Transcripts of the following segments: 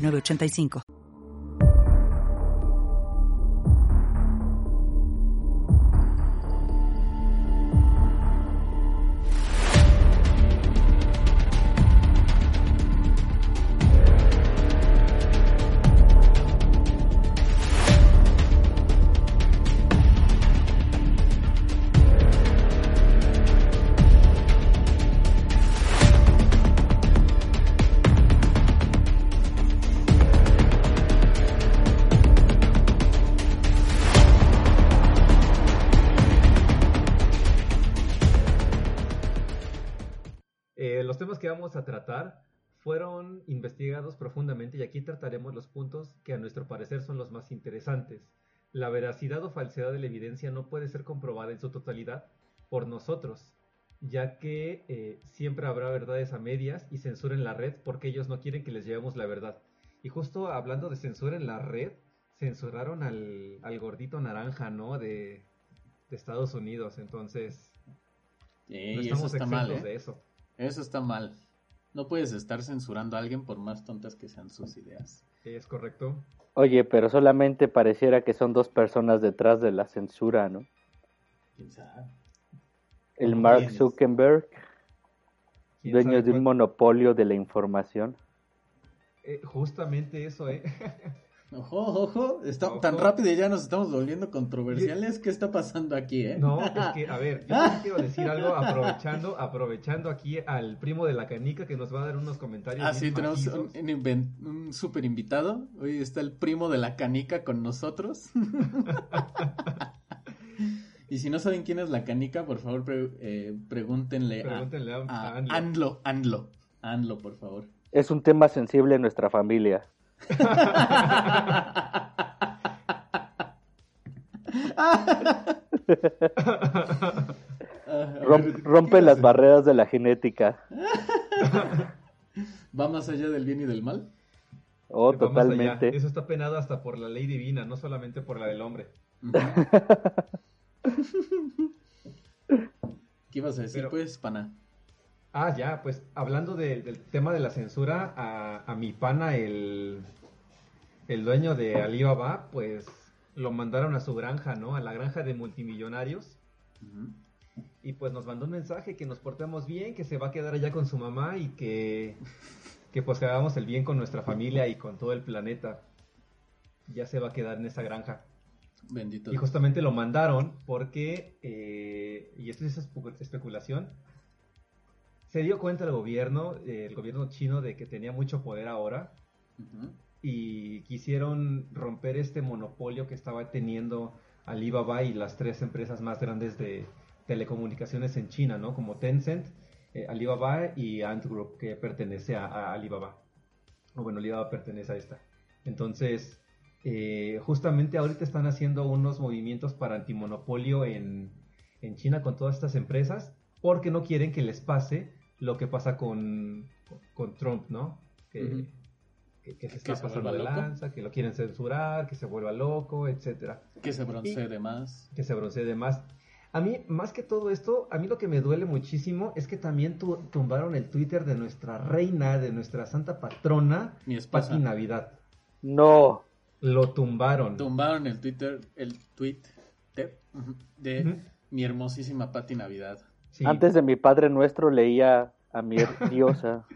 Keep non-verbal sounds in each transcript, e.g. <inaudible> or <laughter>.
8985. 985. a tratar fueron investigados profundamente y aquí trataremos los puntos que a nuestro parecer son los más interesantes. La veracidad o falsedad de la evidencia no puede ser comprobada en su totalidad por nosotros, ya que eh, siempre habrá verdades a medias y censura en la red porque ellos no quieren que les llevemos la verdad. Y justo hablando de censura en la red, censuraron al, al gordito naranja, ¿no? De, de Estados Unidos, entonces... no estamos mal, ¿eh? de eso. Eso está mal. No puedes estar censurando a alguien por más tontas que sean sus ideas. es correcto. Oye, pero solamente pareciera que son dos personas detrás de la censura, ¿no? ¿Quién sabe? El Mark Zuckerberg, dueño de un monopolio de la información. Eh, justamente eso, ¿eh? Ojo, ojo, está tan rápido y ya nos estamos volviendo controversiales. ¿Qué está pasando aquí, eh? No, es que, a ver, yo quiero decir algo <laughs> aprovechando, aprovechando aquí al primo de la canica que nos va a dar unos comentarios. Ah, sí, tenemos un, un, super invitado. Hoy está el primo de la canica con nosotros. <laughs> y si no saben quién es la canica, por favor, eh, pregúntenle, pregúntenle, a, a, Andlo. Andlo, Andlo, por favor. Es un tema sensible en nuestra familia. Rompe las barreras de la genética. ¿Va más allá del bien y del mal? Oh, totalmente. Eso está penado hasta por la ley divina, no solamente por la del hombre. ¿Qué ibas a decir, pues, pana? Ah, ya, pues hablando del tema de la censura, a, mi pana, el, el dueño de Alibaba, pues lo mandaron a su granja, ¿no? A la granja de multimillonarios. Y pues nos mandó un mensaje que nos portemos bien, que se va a quedar allá con su mamá y que, que pues hagamos el bien con nuestra familia y con todo el planeta. Ya se va a quedar en esa granja. Bendito. Y justamente lo mandaron porque, eh, y esto es especulación, se dio cuenta el gobierno, eh, el gobierno chino, de que tenía mucho poder ahora y quisieron romper este monopolio que estaba teniendo Alibaba y las tres empresas más grandes de telecomunicaciones en China, ¿no? Como Tencent, eh, Alibaba y Ant Group, que pertenece a, Alibaba. O bueno, Alibaba pertenece a esta. Entonces, eh, justamente ahorita están haciendo unos movimientos para antimonopolio en, en China con todas estas empresas porque no quieren que les pase lo que pasa con, con Trump, ¿no? Que, se está pasando de lanza, que lo quieren censurar, que se vuelva loco, etcétera. Que se broncee de más. Que se broncee de más. A mí, más que todo esto, a mí lo que me duele muchísimo es que también tumbaron el Twitter de nuestra reina, de nuestra santa patrona, Mi. Pati Navidad. No. Lo tumbaron. Tumbaron el Twitter, el tweet de, mi hermosísima Pati Navidad. Antes de mi Padre Nuestro leía a mi <laughs> diosa.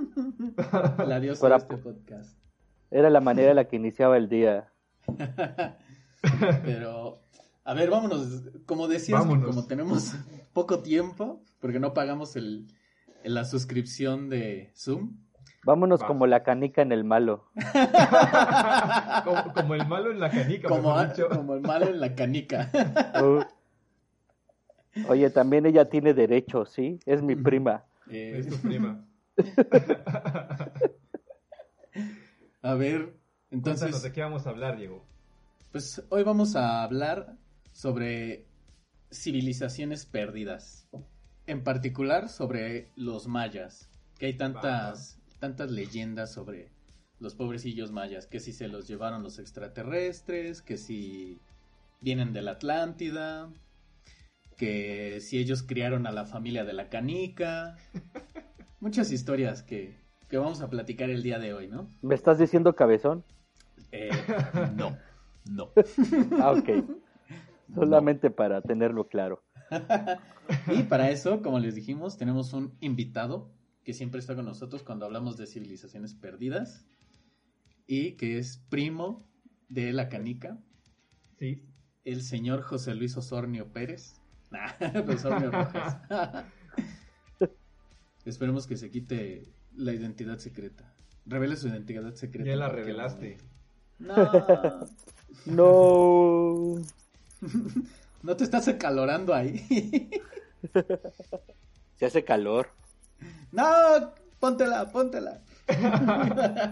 <laughs> La diosa de este podcast. Era la manera en la que iniciaba el día. <laughs> Pero, a ver, vámonos. Como decías, como tenemos poco tiempo, porque no pagamos el, la suscripción de Zoom. Vámonos como la canica en el malo. <laughs> como, el malo en la canica. Como, como el malo en la canica. Uh. Oye, también ella tiene derechos, ¿sí? Es mi prima. Es tu prima. <laughs> A ver, entonces... ¿de qué vamos a hablar, Diego? Pues hoy vamos a hablar sobre civilizaciones perdidas. En particular sobre los mayas. Que hay tantas, tantas leyendas sobre los pobrecillos mayas. Que si se los llevaron los extraterrestres, que si vienen de la Atlántida, que si ellos criaron a la familia de la canica. Muchas historias que, que vamos a platicar el día de hoy, ¿no? ¿Me estás diciendo cabezón? Eh, <laughs> no, no. ah, ok. Solamente para tenerlo claro. <laughs> y para eso, como les dijimos, tenemos un invitado que siempre está con nosotros cuando hablamos de civilizaciones perdidas y que es primo de la canica. Sí. El señor José Luis Osornio Pérez. <laughs> Osornio Rojas. Esperemos que se quite la identidad secreta. Revele su identidad secreta. Ya la revelaste. No. no. <laughs> <laughs> no te estás acalorando ahí. <laughs> Se hace calor. No, póntela, póntela.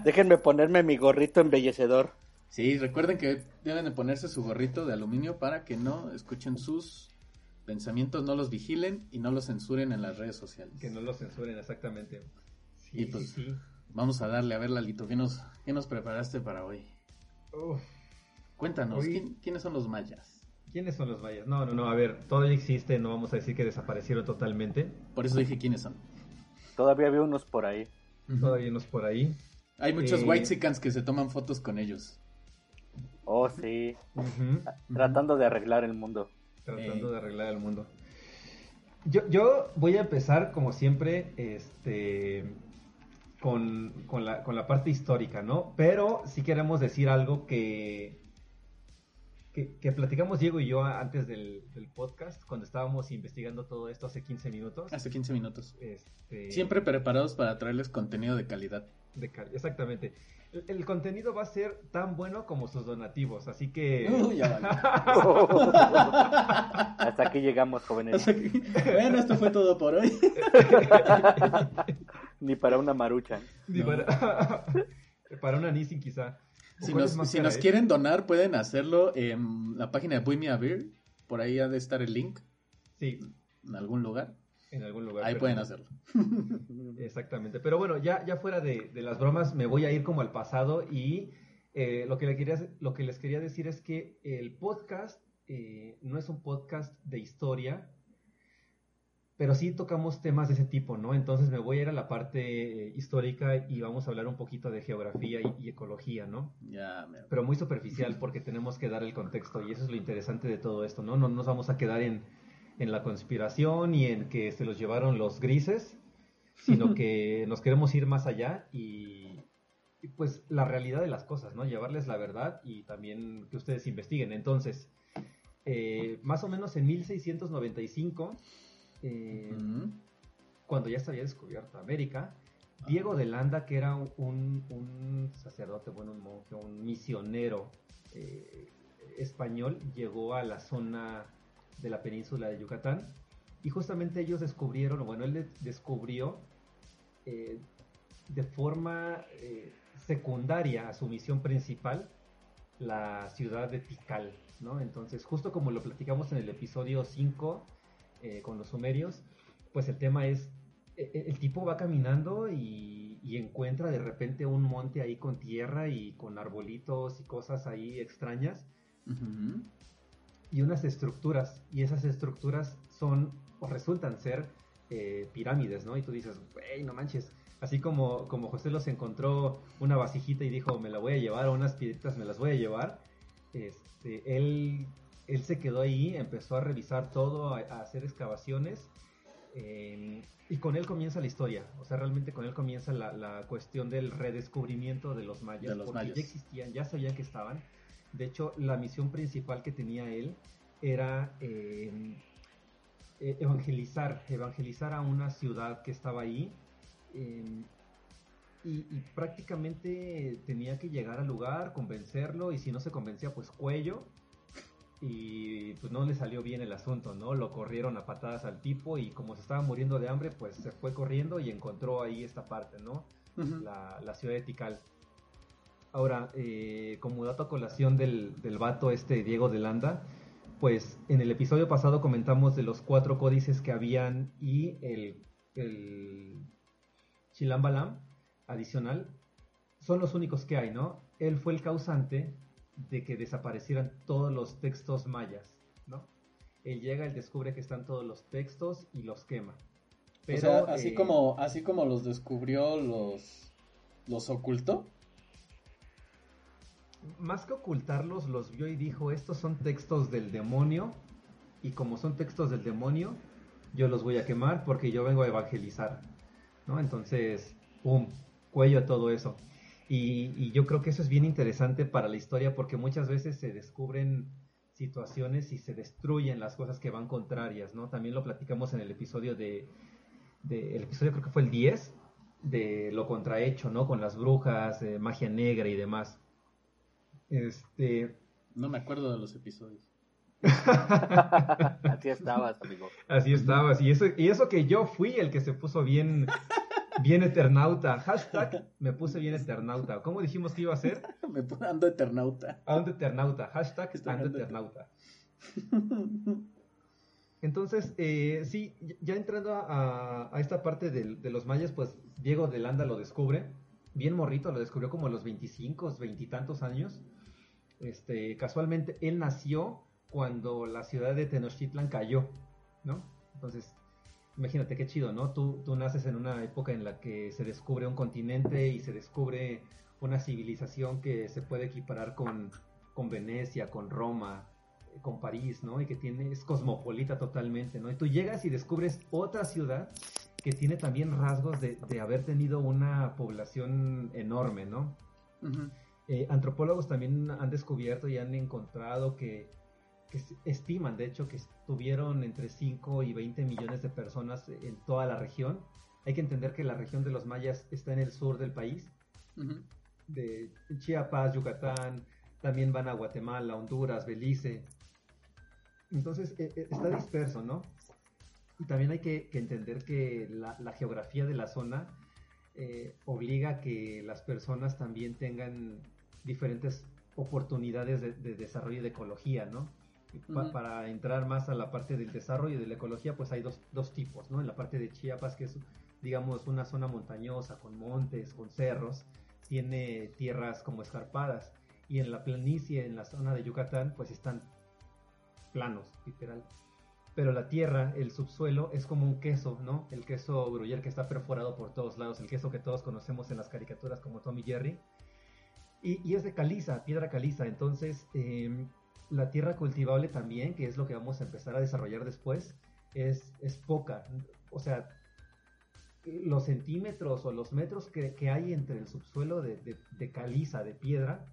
Déjenme ponerme mi gorrito embellecedor. Sí, recuerden que deben de ponerse su gorrito de aluminio para que no escuchen sus pensamientos, no los vigilen y no los censuren en las redes sociales. Que no los censuren, exactamente. Sí, y pues sí, vamos a darle, a ver, Lalito, ¿qué nos, qué nos preparaste para hoy? Cuéntanos, ¿quiénes son los mayas? ¿Quiénes son los mayas? No, no, no, a ver, todavía existe, no vamos a decir que desaparecieron totalmente. Por eso dije quiénes son. Todavía había unos por ahí. Todavía unos por ahí. Hay muchos white eh, white que se toman fotos con ellos. Oh, sí. Tratando de arreglar el mundo. Tratando de arreglar el mundo. Yo, yo voy a empezar, como siempre, este, con, con, la, con la parte histórica, ¿no? Pero sí queremos decir algo que, que, platicamos Diego y yo antes del, podcast, cuando estábamos investigando todo esto hace 15 minutos. Hace 15 minutos. Este... Siempre preparados para traerles contenido de calidad. De exactamente el, contenido va a ser tan bueno como sus donativos, así que... <laughs> Hasta aquí llegamos, jóvenes. Bueno, esto fue todo por hoy. <laughs> Ni para una marucha. Ni para... <laughs> para una Nissin quizá. Si nos, si nos quieren donar, pueden hacerlo en la página de Buy Me a Beer. Por ahí ha de estar el link. Sí. En algún lugar. En algún lugar. Ahí pueden hacerlo. <laughs> Exactamente. Pero bueno, ya, ya fuera de, las bromas, me voy a ir como al pasado y eh, lo, que le quería, lo que les quería decir es que el podcast eh, no es un podcast de historia, pero sí tocamos temas de ese tipo, ¿no? Entonces me voy a ir a la parte eh, histórica y vamos a hablar un poquito de geografía y, ecología, ¿no? Ya, Pero muy superficial porque tenemos que dar el contexto y eso es lo interesante de todo esto, ¿no? No nos vamos a quedar en en la conspiración y en que se los llevaron los grises, sino que nos queremos ir más allá y, pues la realidad de las cosas, ¿no? Llevarles la verdad y también que ustedes investiguen. Entonces, eh, más o menos en 1695, eh, cuando ya se había descubierto América, Diego de Landa, que era un, sacerdote, bueno, un monje, un misionero eh, español, llegó a la zona de la península de Yucatán. Y justamente ellos descubrieron, o bueno, él descubrió eh, de forma eh, secundaria a su misión principal la ciudad de Tikal, ¿no? Entonces, justo como lo platicamos en el episodio 5 eh, con los sumerios, pues el tema es, e, e, el tipo va caminando y, encuentra de repente un monte ahí con tierra y con arbolitos y cosas ahí extrañas y unas estructuras, y esas estructuras son o resultan ser eh, pirámides, ¿no? Y tú dices, wey, no manches. Así como, como José los encontró una vasijita y dijo, me la voy a llevar, o unas piedritas me las voy a llevar, este, él, él se quedó ahí, empezó a revisar todo, a, hacer excavaciones, em, y con él comienza la historia. O sea, realmente con él comienza la, la cuestión del redescubrimiento de los mayas, porque ya existían, ya sabían que estaban, de hecho, la misión principal que tenía él era eh, eh, evangelizar, evangelizar a una ciudad que estaba ahí. Eh, y, prácticamente tenía que llegar al lugar, convencerlo, y si no se convencía, pues cuello. Y pues no le salió bien el asunto, ¿no? Lo corrieron a patadas al tipo y como se estaba muriendo de hambre, pues se fue corriendo y encontró ahí esta parte, ¿no? la, la ciudad de Tikal. Ahora, eh, como dato a colación del, del vato este Diego de Landa, pues en el episodio pasado comentamos de los cuatro códices que habían y el, el Chilambalam adicional son los únicos que hay, ¿no? Él fue el causante de que desaparecieran todos los textos mayas, ¿no? Él llega, él descubre que están todos los textos y los quema. Pero, o sea, así, eh, como, así como los descubrió, los, los ocultó. Más que ocultarlos, los vio y dijo, estos son textos del demonio, y como son textos del demonio, yo los voy a quemar porque yo vengo a evangelizar, ¿no? Entonces, ¡pum! Cuello a todo eso. Y, yo creo que eso es bien interesante para la historia porque muchas veces se descubren situaciones y se destruyen las cosas que van contrarias, ¿no? También lo platicamos en el episodio de, el episodio creo que fue el 10, de lo contrahecho, ¿no? Con las brujas, magia negra y demás. Este... No me acuerdo de los episodios. <laughs> Así estabas, amigo. Así estabas. Y eso, y eso que yo fui el que se puso bien Bien Eternauta. Hashtag me puse bien Eternauta. ¿Cómo dijimos que iba a ser? <laughs> me puse ando Eternauta. Ando Eternauta. Hashtag ando Eternauta. Entonces, eh, sí, ya entrando a, esta parte de, los mayas, pues Diego de Landa lo descubre. Bien morrito, lo descubrió como a los 25, 20 y tantos años. Este, casualmente, él nació cuando la ciudad de Tenochtitlan cayó, ¿no? Entonces, imagínate qué chido, ¿no? Tú, tú naces en una época en la que se descubre un continente y se descubre una civilización que se puede equiparar con, con Venecia, con Roma, con París, ¿no? Y que tiene, es cosmopolita totalmente, ¿no? Y tú llegas y descubres otra ciudad que tiene también rasgos de, haber tenido una población enorme, ¿no? Eh, antropólogos también han descubierto y han encontrado que que estiman, de hecho, que estuvieron entre 5 y 20 millones de personas en toda la región. Hay que entender que la región de los mayas está en el sur del país, de Chiapas, Yucatán, también van a Guatemala, Honduras, Belice. Entonces e, e, está disperso, ¿no? Y también hay que, entender que la, geografía de la zona eh, obliga a que las personas también tengan diferentes oportunidades de, de desarrollo de ecología, ¿no? para entrar más a la parte del desarrollo y de la ecología, pues hay dos, dos tipos, ¿no? En la parte de Chiapas, que es, digamos, una zona montañosa, con montes, con cerros, tiene tierras como escarpadas. Y en la planicie, en la zona de Yucatán, pues están planos, literal. Pero la tierra, el subsuelo, es como un queso, ¿no? El queso gruyere que está perforado por todos lados, el queso que todos conocemos en las caricaturas como Tommy Jerry. Y, y es de caliza, piedra caliza. Entonces, eh, la tierra cultivable también, que es lo que vamos a empezar a desarrollar después, es, es poca. O sea, los centímetros o los metros que, hay entre el subsuelo de, caliza, de piedra,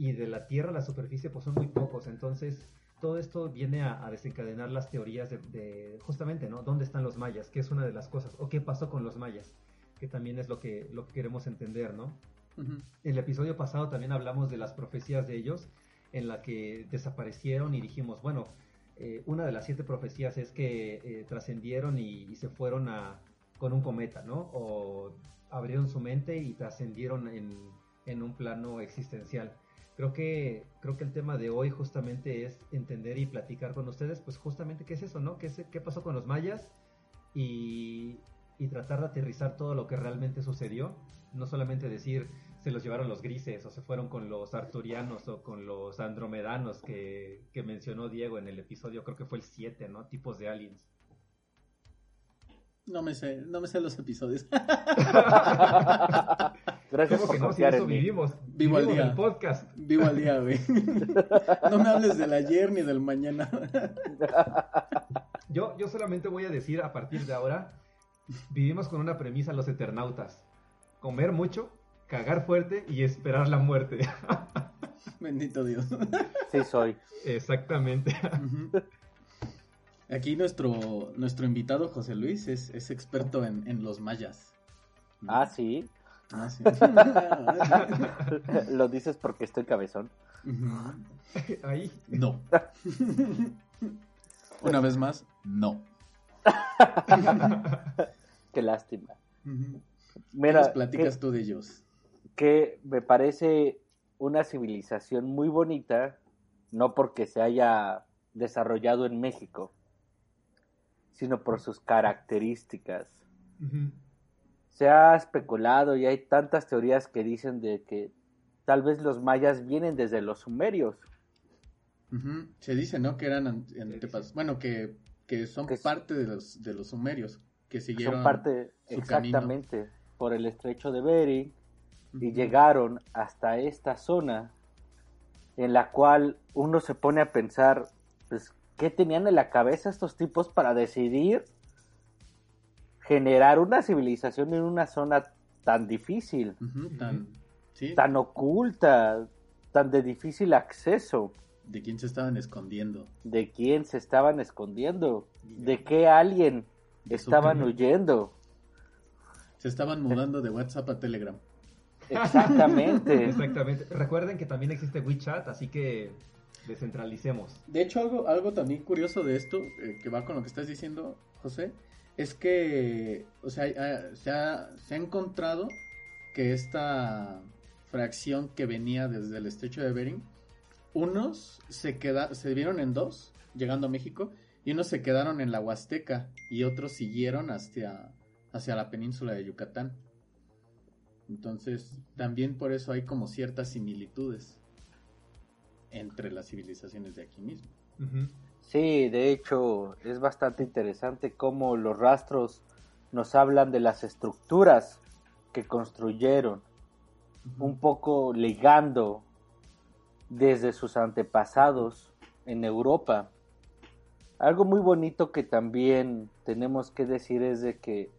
y de la tierra, la superficie, pues son muy pocos. Entonces, todo esto viene a, desencadenar las teorías de, justamente, ¿no? ¿Dónde están los mayas? ¿Qué es una de las cosas? ¿O qué pasó con los mayas? Que también es lo que, lo que queremos entender, ¿no? El episodio pasado también hablamos de las profecías de ellos en la que desaparecieron y dijimos, bueno, eh, una de las siete profecías es que eh, trascendieron y, se fueron a, con un cometa, ¿no? O abrieron su mente y trascendieron en, un plano existencial. Creo que, creo que el tema de hoy justamente es entender y platicar con ustedes, pues justamente qué es eso, ¿no? ¿Qué, qué pasó con los mayas? Y tratar de aterrizar todo lo que realmente sucedió. No solamente decir, se los llevaron los grises o se fueron con los arturianos o con los andromedanos que, mencionó Diego en el episodio, creo que fue el 7, ¿no? Tipos de aliens. No me sé, no me sé los episodios. <laughs> Gracias por que no? Si eso vivimos. Vivo al día. El podcast. Vivo al día, güey. <laughs> No me hables del ayer ni del mañana. Yo, yo solamente voy a decir a partir de ahora, vivimos con una premisa los eternautas. Comer mucho, cagar fuerte y esperar la muerte. <laughs> Bendito Dios. Sí, soy. Exactamente. Aquí nuestro, nuestro invitado José Luis es, experto en, los mayas. Ah, sí. Ah, sí. <laughs> Lo dices porque estoy cabezón. Ahí. No. Una vez más, no. <laughs> Qué lástima. Mira, ¿Qué platicas tú de ellos? Que me parece una civilización muy bonita, no porque se haya desarrollado en México, sino por sus características. Se ha especulado y hay tantas teorías que dicen de que tal vez los mayas vienen desde los sumerios. Se dice, ¿no? Que eran antepasados, bueno, que, son parte de los, de los sumerios, que siguieron Son parte, exactamente, por el estrecho de Bering y llegaron hasta esta zona en la cual uno se pone a pensar, pues, ¿qué tenían en la cabeza estos tipos para decidir generar una civilización en una zona tan difícil, tan, oculta, tan de difícil acceso? ¿De quién se estaban escondiendo? ¿De quién se estaban escondiendo? ¿De qué alguien estaban huyendo? Se estaban mudando de WhatsApp a Telegram. Exactamente. <laughs> Exactamente. Recuerden que también existe WeChat, así que descentralicemos. De hecho, algo, algo también curioso de esto, eh, que va con lo que estás diciendo, José, es que, o sea, se, ha, se ha encontrado que esta fracción que venía desde el estrecho de Bering, unos se, queda, se vieron en dos, llegando a México, y unos se quedaron en la Huasteca y otros siguieron hacia, hacia la península de Yucatán. Entonces, también por eso hay como ciertas similitudes entre las civilizaciones de aquí mismo. Sí, de hecho, es bastante interesante cómo los rastros nos hablan de las estructuras que construyeron, un poco ligando desde sus antepasados en Europa. Algo muy bonito que también tenemos que decir es de que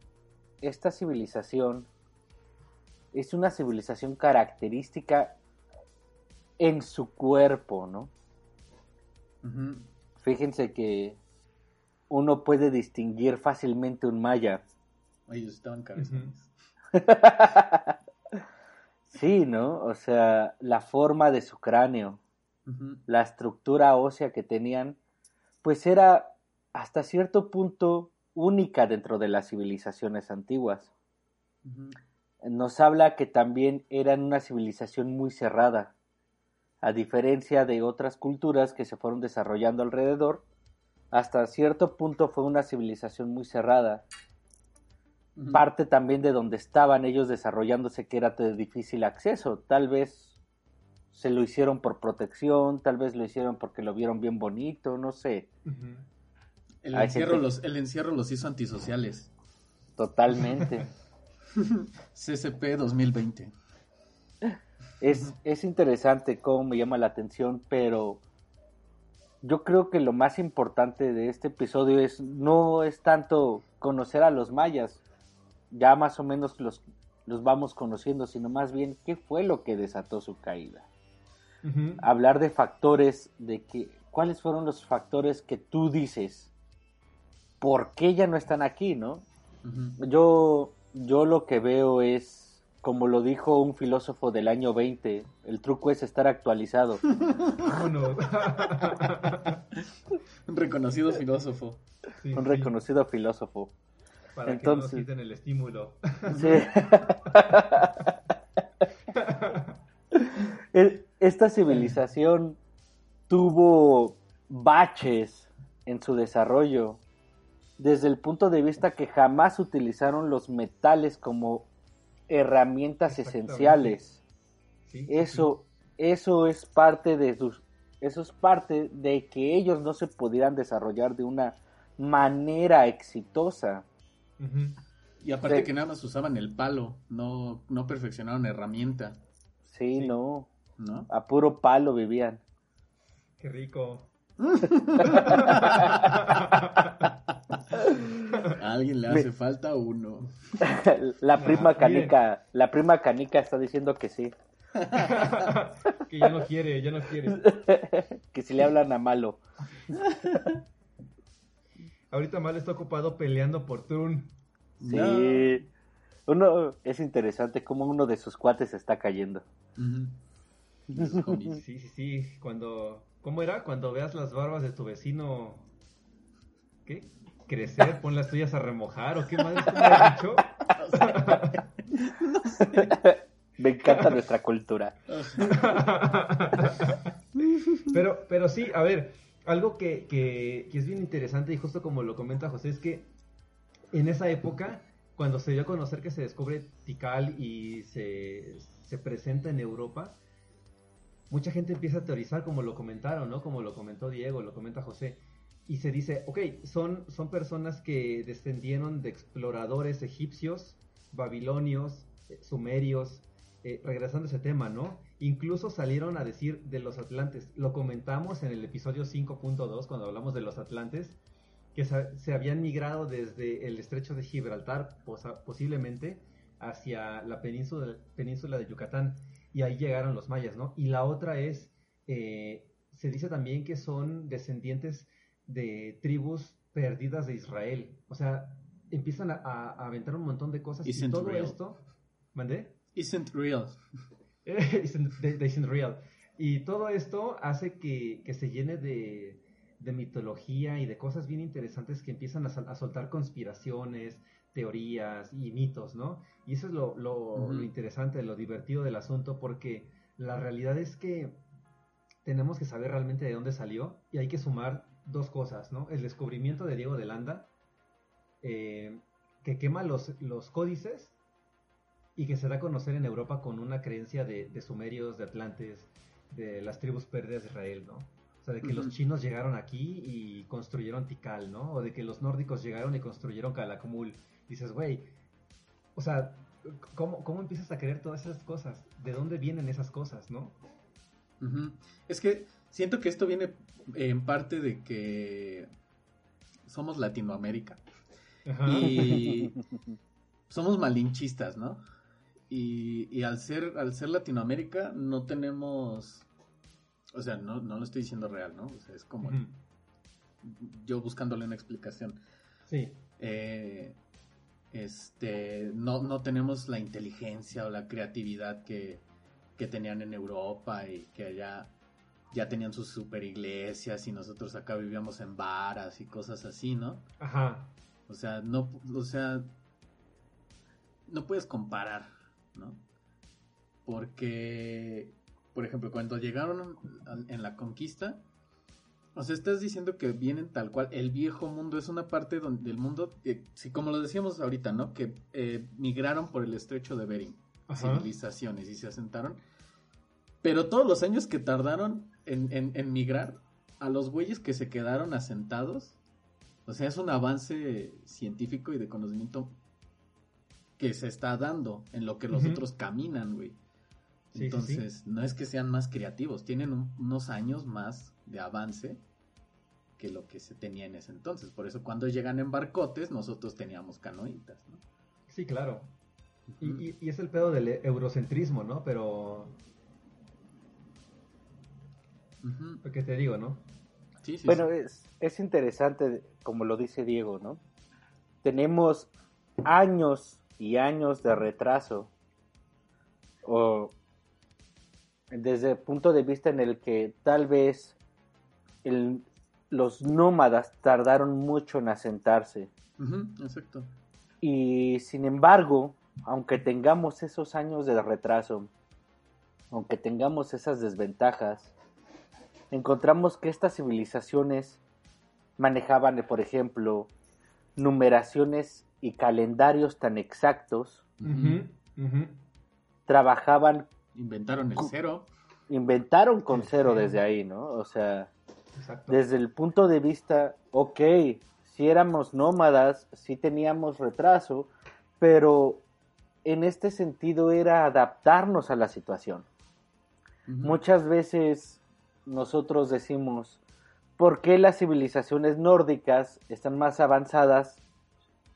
esta civilización es una civilización característica en su cuerpo, ¿no? Fíjense que uno puede distinguir fácilmente un maya. Ellos estaban cabezones. <laughs> sí, ¿no? O sea, la forma de su cráneo, la estructura ósea que tenían, pues era hasta cierto punto única dentro de las civilizaciones antiguas nos habla que también eran una civilización muy cerrada, a diferencia de otras culturas que se fueron desarrollando alrededor, hasta cierto punto fue una civilización muy cerrada. Parte también de donde estaban ellos desarrollándose que era de difícil acceso, tal vez se lo hicieron por protección, tal vez lo hicieron porque lo vieron bien bonito, no sé. el, encierro los, el encierro los hizo antisociales. Totalmente. <laughs> <laughs> CCP 2020. Es, es interesante cómo me llama la atención, pero yo creo que lo más importante de este episodio es no es tanto conocer a los mayas, ya más o menos los, los vamos conociendo, sino más bien qué fue lo que desató su caída. Hablar de factores, de que, cuáles fueron los factores que tú dices, por qué ya no están aquí, ¿no? Yo yo lo que veo es, como lo dijo un filósofo del año 20, el truco es estar actualizado. un reconocido filósofo. un reconocido filósofo. Para Entonces, que no quiten el estímulo. Sí. <laughs> Esta civilización tuvo baches en su desarrollo desde el punto de vista que jamás utilizaron los metales como herramientas esenciales. eso, eso es parte de sus, eso es parte de que ellos no se pudieran desarrollar de una manera exitosa. Y aparte que nada más usaban el palo, no, no perfeccionaron herramienta. Sí, no. ¿No? A puro palo vivían. Qué rico. <laughs> A alguien le hace falta uno. <laughs> la prima canica, la prima canica está diciendo que sí. <laughs> que ya no quiere, ya no quiere. <laughs> que si le hablan a Malo. Ahorita Malo está ocupado peleando por Turn. Sí. Uno es interesante cómo uno de sus cuates está cayendo. sí, sí, sí. Cuando, ¿cómo era? Cuando veas las barbas de tu vecino, ¿qué? Crecer, pon las tuyas a remojar, o qué madre tú me has dicho. no sé. Me encanta nuestra cultura. pero, pero sí, a ver, algo que, que, es bien interesante y justo como lo comenta José es que en esa época, cuando se dio a conocer que se descubre Tikal y se, se presenta en Europa, mucha gente empieza a teorizar como lo comentaron, ¿no? Como lo comentó Diego, lo comenta José. Y se dice, ok, son, son personas que descendieron de exploradores egipcios, babilonios, eh, sumerios, eh, regresando a ese tema, ¿no? Incluso salieron a decir de los atlantes, lo comentamos en el episodio 5.2 cuando hablamos de los atlantes, que se, habían migrado desde el estrecho de Gibraltar posiblemente hacia la península, península de Yucatán y ahí llegaron los mayas, ¿no? Y la otra es, eh, se dice también que son descendientes de tribus perdidas de Israel, o sea, empiezan a, aventar un montón de cosas y todo esto, ¿mandé? Isn't real. <laughs> isn't, real. Y todo esto hace que, se llene de, mitología y de cosas bien interesantes que empiezan a, soltar conspiraciones, teorías y mitos, ¿no? Y eso es lo, lo, interesante, lo divertido del asunto, porque la realidad es que tenemos que saber realmente de dónde salió y hay que sumar dos cosas, ¿no? El descubrimiento de Diego de Landa, eh, que quema los, los códices y que se da a conocer en Europa con una creencia de, sumerios, de atlantes, de las tribus perdidas de Israel, ¿no? O sea, de que los chinos llegaron aquí y construyeron Tikal, ¿no? O de que los nórdicos llegaron y construyeron Calakmul. Dices, güey, o sea, ¿cómo, ¿cómo, empiezas a creer todas esas cosas? ¿De dónde vienen esas cosas, no? Es que siento que esto viene en parte de que somos Latinoamérica. Y <laughs> somos malinchistas, ¿no? Y, al ser al ser Latinoamérica no tenemos o sea no, no lo estoy diciendo real no o sea es como yo buscándole una explicación. Sí. Eh, este no, no tenemos la inteligencia o la creatividad que, que tenían en Europa y que allá ya tenían sus super iglesias y nosotros acá vivíamos en varas y cosas así, ¿no? Ajá. O sea, no, o sea, no puedes comparar. ¿no? Porque, por ejemplo, cuando llegaron en la conquista, o sea, estás diciendo que vienen tal cual. El viejo mundo es una parte del mundo, eh, como lo decíamos ahorita, ¿no? Que eh, migraron por el estrecho de Bering, civilizaciones, y se asentaron. Pero todos los años que tardaron en, migrar, a los güeyes que se quedaron asentados, o sea, es un avance científico y de conocimiento que se está dando en lo que los otros caminan, güey. Entonces, no es que sean más creativos, tienen unos años más de avance que lo que se tenía en ese entonces. Por eso cuando llegan en barcotes, nosotros teníamos canoitas, ¿no? Sí, claro. y, es el pedo del eurocentrismo, ¿no? Pero... ¿Qué te digo, no? Sí, sí, bueno, Es, es interesante, como lo dice Diego, ¿no? Tenemos años y años de retraso. O desde el punto de vista en el que tal vez los nómadas tardaron mucho en asentarse. exacto. Y sin embargo, aunque tengamos esos años de retraso, aunque tengamos esas desventajas, encontramos que estas civilizaciones manejaban, por ejemplo, numeraciones y calendarios tan exactos. Trabajaban. Inventaron el cero. Inventaron con cero desde ahí, ¿no? O sea, desde el punto de vista, ok, si éramos nómadas, si teníamos retraso, pero en este sentido era adaptarnos a la situación. Muchas veces nosotros decimos, ¿por qué las civilizaciones nórdicas están más avanzadas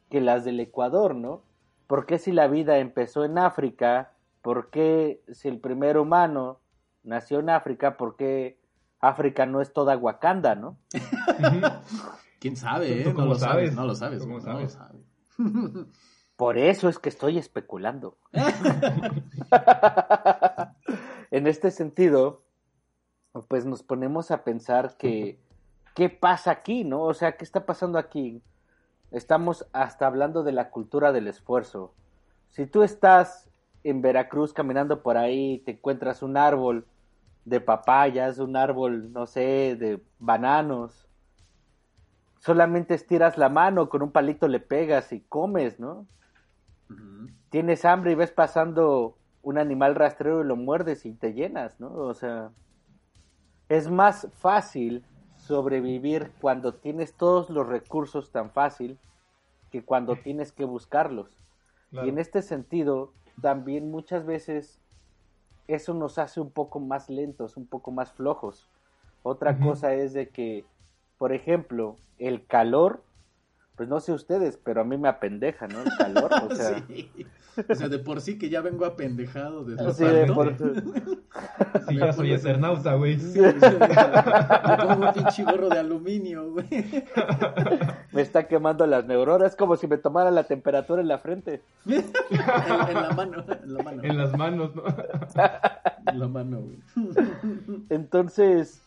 que las del Ecuador, ¿no? ¿Por qué si la vida empezó en África? ¿Por qué si el primer humano nació en África? ¿Por qué África no es toda Wakanda, no? <laughs> ¿Quién sabe, eh? No lo sabes, no lo sabes, no lo sabes. <laughs> Por eso es que estoy especulando. <laughs> en este sentido, pues nos ponemos a pensar que, ¿qué pasa aquí, no? O sea, ¿qué está pasando aquí? Estamos hasta hablando de la cultura del esfuerzo. Si tú estás en Veracruz caminando por ahí te encuentras un árbol de papayas, un árbol, no sé, de bananos. Solamente estiras la mano, con un palito le pegas y comes, ¿no? Tienes hambre y ves pasando un animal rastrero y lo muerdes y te llenas, ¿no? O sea, es más fácil sobrevivir cuando tienes todos los recursos tan fácil que cuando tienes que buscarlos. Y en este sentido, también muchas veces eso nos hace un poco más lentos, un poco más flojos. Otra cosa es de que, por ejemplo, el calor, pues no sé ustedes, pero a mí me apendeja, ¿no? El calor, o <laughs> sea... O sea, de por sí que ya vengo apendejado de <laughs> sí, de por sí. ya soy eternauta, güey. Sí, pongo un pinche gorro de aluminio, güey. Me está quemando las neuronas, como si me tomara la temperatura en la frente. en, la mano, en la mano. En las manos, ¿no? En la mano, güey. Entonces,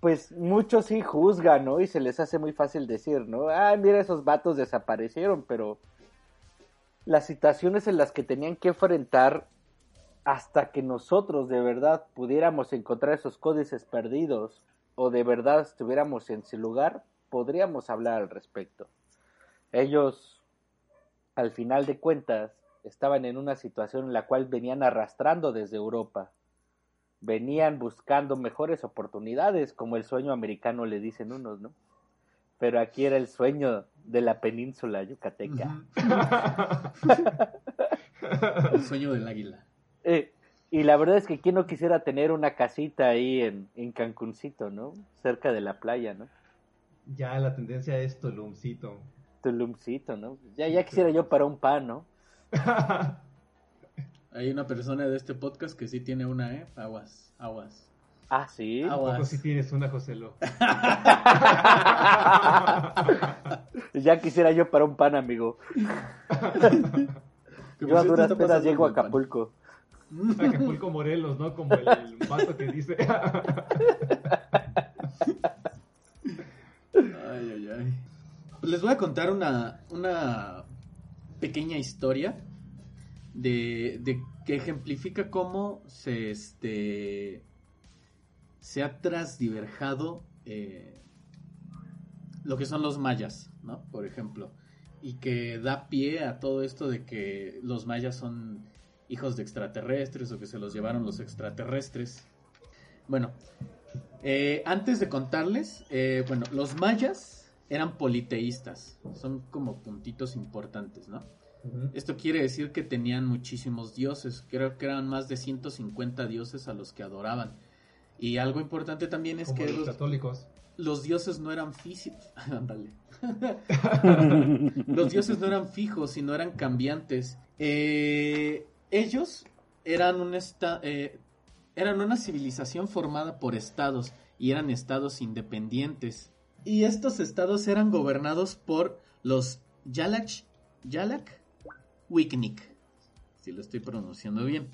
pues muchos sí juzgan, ¿no? Y se les hace muy fácil decir, ¿no? Ah, mira, esos vatos desaparecieron, pero las situaciones en las que tenían que enfrentar hasta que nosotros de verdad pudiéramos encontrar esos códices perdidos o de verdad estuviéramos en su lugar, podríamos hablar al respecto. Ellos, al final de cuentas, estaban en una situación en la cual venían arrastrando desde Europa, venían buscando mejores oportunidades, como el sueño americano le dicen unos, ¿no? Pero aquí era el sueño de la península yucateca. <laughs> <laughs> el sueño del águila. Eh, y la verdad es que quién no quisiera tener una casita ahí en, en Cancuncito, ¿no? Cerca de la playa, ¿no? Ya la tendencia es Tulumcito. Tulumcito, ¿no? Ya, ya quisiera yo para un pan, ¿no? <laughs> Hay una persona de este podcast que sí tiene una, ¿eh? Aguas, aguas. Ah, sí. Aguas. si tienes una, Joselo. <laughs> ya quisiera yo para un pan, amigo. yo a duras penas llego a Acapulco. Acapulco Morelos, ¿no? Como el, el vato que dice. <laughs> ay, ay, ay. Les voy a contar una, una pequeña historia de, que ejemplifica cómo se este se ha transdiverjado eh, lo que son los mayas, ¿no? Por ejemplo, y que da pie a todo esto de que los mayas son hijos de extraterrestres o que se los llevaron los extraterrestres. Bueno, eh, antes de contarles, eh, bueno, los mayas eran politeístas, son como puntitos importantes, ¿no? Esto quiere decir que tenían muchísimos dioses, creo que eran más de 150 dioses a los que adoraban. Y algo importante también es que los, católicos. los dioses no eran físicos. <laughs> Ándale. <laughs> los dioses no eran fijos, sino eran cambiantes. Eh, ellos eran, un eh, eran una civilización formada por estados y eran estados independientes. Y estos estados eran gobernados por los Yalak, Yalak Wiknik, si lo estoy pronunciando bien,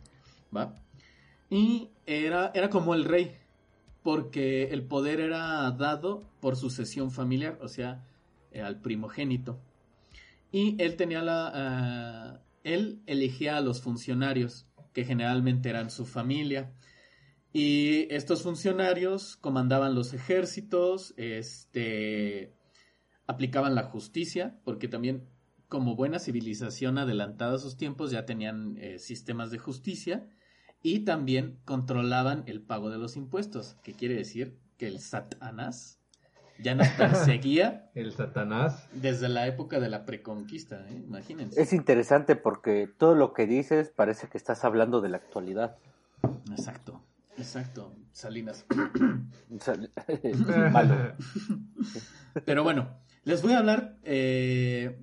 ¿va? Y era, era como el rey, porque el poder era dado por sucesión familiar, o sea, eh, al primogénito. Y él tenía la... Eh, él elegía a los funcionarios, que generalmente eran su familia. Y estos funcionarios comandaban los ejércitos, este, aplicaban la justicia, porque también como buena civilización adelantada a sus tiempos ya tenían eh, sistemas de justicia y también controlaban el pago de los impuestos, que quiere decir que el Satanás ya nos <laughs> perseguía. el Satanás. Desde la época de la preconquista, ¿eh? imagínense. Es interesante porque todo lo que dices parece que estás hablando de la actualidad. Exacto, exacto, Salinas. <coughs> <laughs> <laughs> Malo. Pero bueno, les voy a hablar eh,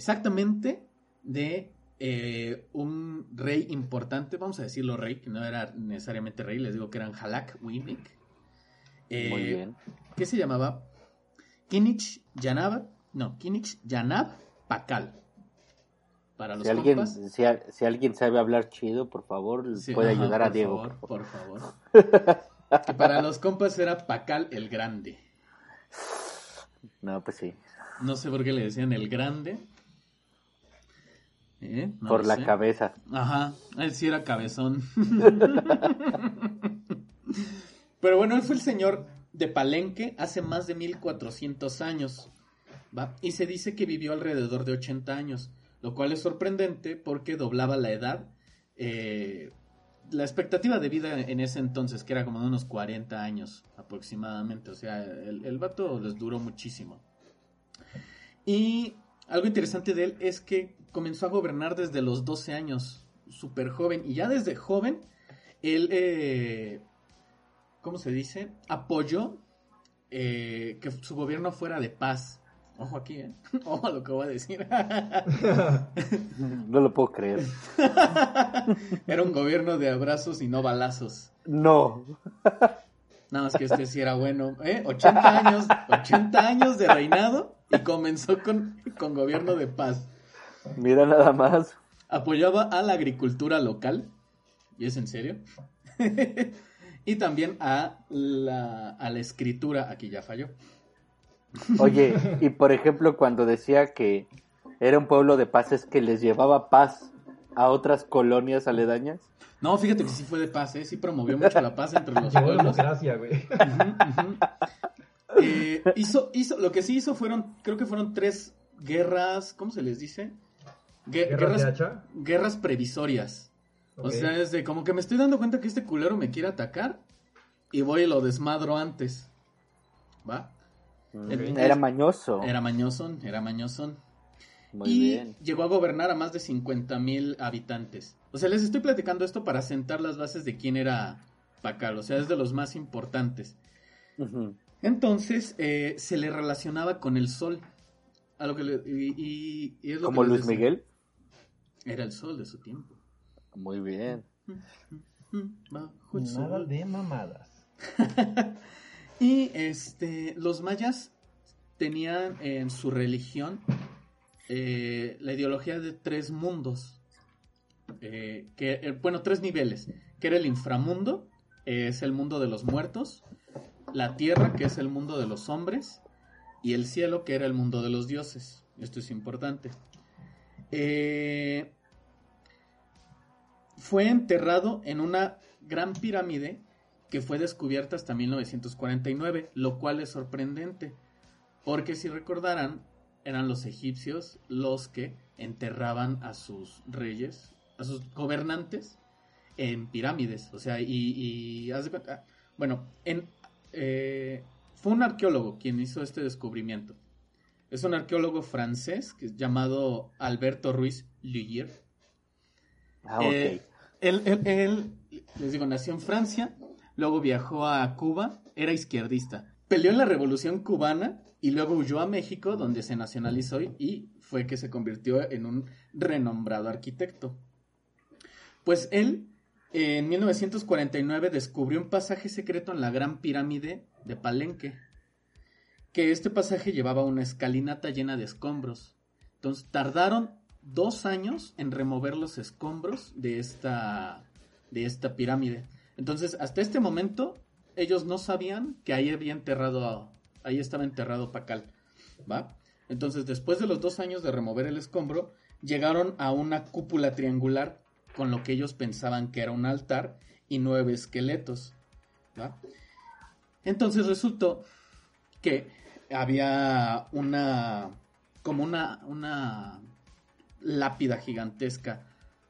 exactamente de eh, un rey importante, vamos a decirlo rey, que no era necesariamente rey, les digo que eran Halak Wimik. Eh, Muy bien. ¿Qué se llamaba? Kinich Yanab, no, Kinich Yanab Pakal. Para los si, alguien, si, alguien sabe hablar chido, por favor, puede ayudar a Diego. por favor. Por favor. <laughs> que para los compas era Pakal el Grande. No, pues sí. No sé por qué le decían el Grande. ¿Eh? Por la cabeza. Ajá, él sí era cabezón. <laughs> Pero bueno, él fue el señor de Palenque hace más de 1400 años. ¿va? Y se dice que vivió alrededor de 80 años, lo cual es sorprendente porque doblaba la edad. Eh, la expectativa de vida en ese entonces, que era como de unos 40 años aproximadamente. O sea, el, el vato les duró muchísimo. Y algo interesante de él es que comenzó a gobernar desde los 12 años, súper joven. Y ya desde joven, él, eh, ¿cómo se dice? Apoyó eh, que su gobierno fuera de paz. Ojo aquí, ¿eh? <laughs> Ojo a lo que voy a decir. <laughs> no lo puedo creer. <laughs> era un gobierno de abrazos y no balazos. No. Nada más que este sí era bueno. ¿eh? 80 años, 80 años de reinado y comenzó con, con gobierno de paz. Mira nada más. Apoyaba a la agricultura local. ¿Y es en serio? <laughs> y también a la, a la escritura. Aquí ya falló. Oye, <laughs> y por ejemplo, cuando decía que era un pueblo de paz, es que les llevaba paz a otras colonias aledañas. No, fíjate que sí fue de paz, ¿eh? sí promovió mucho la paz entre los <laughs> pueblos. Gracias, güey. Eh, hizo, hizo, lo que sí hizo fueron, creo que fueron tres guerras, ¿cómo se les dice? Guerras, guerras previsorias. O sea, es de como que me estoy dando cuenta que este culero me quiere atacar y voy y lo desmadro antes. ¿Va? era mañoso. Era mañoso, era mañoso. y llegó a gobernar a más de 50 mil habitantes. O sea, les estoy platicando esto para sentar las bases de quién era Pacal. O sea, es de los más importantes. Entonces, eh, se le relacionaba con el sol. A lo que y, es lo ¿Como Luis Miguel? Era el sol de su tiempo. Muy bien. Nada de mamadas. <laughs> y este, los mayas tenían en su religión eh, la ideología de tres mundos. Eh, que, eh, bueno, tres niveles. Que era el inframundo, es el mundo de los muertos. La tierra, que es el mundo de los hombres y el cielo, que era el mundo de los dioses. Esto es importante. Eh, fue enterrado en una gran pirámide que fue descubierta hasta 1949, lo cual es sorprendente, porque si recordarán, eran los egipcios los que enterraban a sus reyes, a sus gobernantes, en pirámides. O sea, y, bueno, en, eh, fue un arqueólogo quien hizo este descubrimiento. Es un arqueólogo francés que es llamado Alberto Ruiz Luyer. Ah, ok. Eh, él, les digo, nació en Francia, luego viajó a Cuba, era izquierdista. Peleó en la Revolución Cubana y luego huyó a México, donde se nacionalizó y fue que se convirtió en un renombrado arquitecto. Pues él, en 1949, descubrió un pasaje secreto en la Gran Pirámide de Palenque, que este pasaje llevaba una escalinata llena de escombros. Entonces tardaron dos años en remover los escombros de esta, de esta pirámide. Entonces, hasta este momento, ellos no sabían que ahí había enterrado, ahí estaba enterrado Pacal, ¿va? Entonces, después de los dos años de remover el escombro, llegaron a una cúpula triangular con lo que ellos pensaban que era un altar y nueve esqueletos, ¿va? Entonces resultó que había una, como una, una lápida gigantesca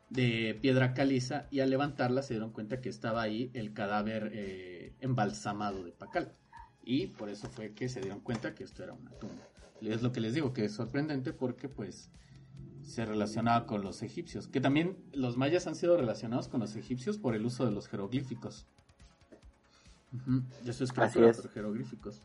de piedra caliza y al levantarla se dieron cuenta que estaba ahí el cadáver eh, embalsamado de Pacal. Y por eso fue que se dieron cuenta que esto era una tumba. Es lo que les digo, que es sorprendente porque pues se relacionaba con los egipcios. Que también los mayas han sido relacionados con los egipcios por el uso de los jeroglíficos. Eso es por jeroglíficos.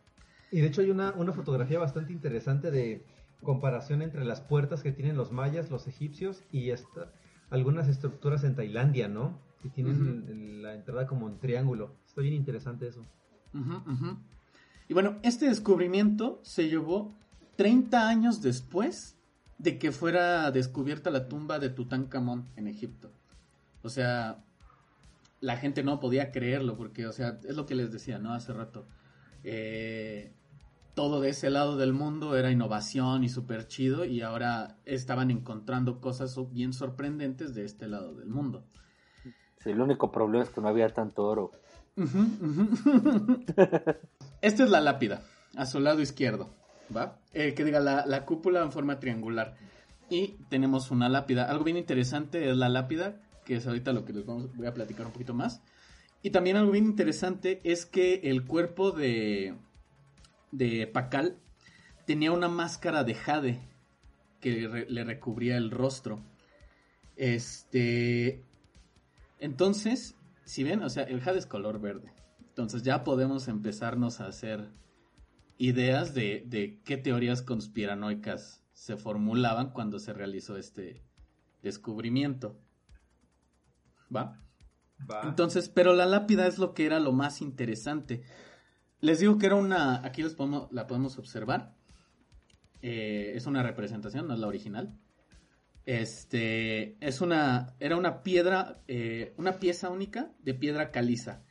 Y de hecho hay una, una fotografía bastante interesante de comparación entre las puertas que tienen los mayas, los egipcios y esta, algunas estructuras en Tailandia, ¿no? Que tienen la entrada como un triángulo. Está bien interesante eso. y bueno, este descubrimiento se llevó 30 años después de que fuera descubierta la tumba de Tutankamón en Egipto. O sea, la gente no podía creerlo porque, o sea, es lo que les decía, ¿no? Hace rato. Eh, todo de ese lado del mundo era innovación y súper chido y ahora estaban encontrando cosas bien sorprendentes de este lado del mundo. Sí, el único problema es que no había tanto oro. <laughs> Esta es la lápida, a su lado izquierdo, ¿va? Eh, que diga la, la cúpula en forma triangular. Y tenemos una lápida. Algo bien interesante es la lápida, que es ahorita lo que les vamos, voy a platicar un poquito más. Y también algo bien interesante es que el cuerpo de, de Pacal tenía una máscara de jade que le recubría el rostro. Este. Entonces, si ven, o sea, el jade es color verde. Entonces ya podemos empezarnos a hacer ideas de, de qué teorías conspiranoicas se formulaban cuando se realizó este descubrimiento. ¿Va? Entonces, pero la lápida es lo que era lo más interesante. Les digo que era una, aquí les podemos, la podemos observar. Eh, es una representación, no es la original. Este, es una, era una piedra, eh, una pieza única de piedra caliza,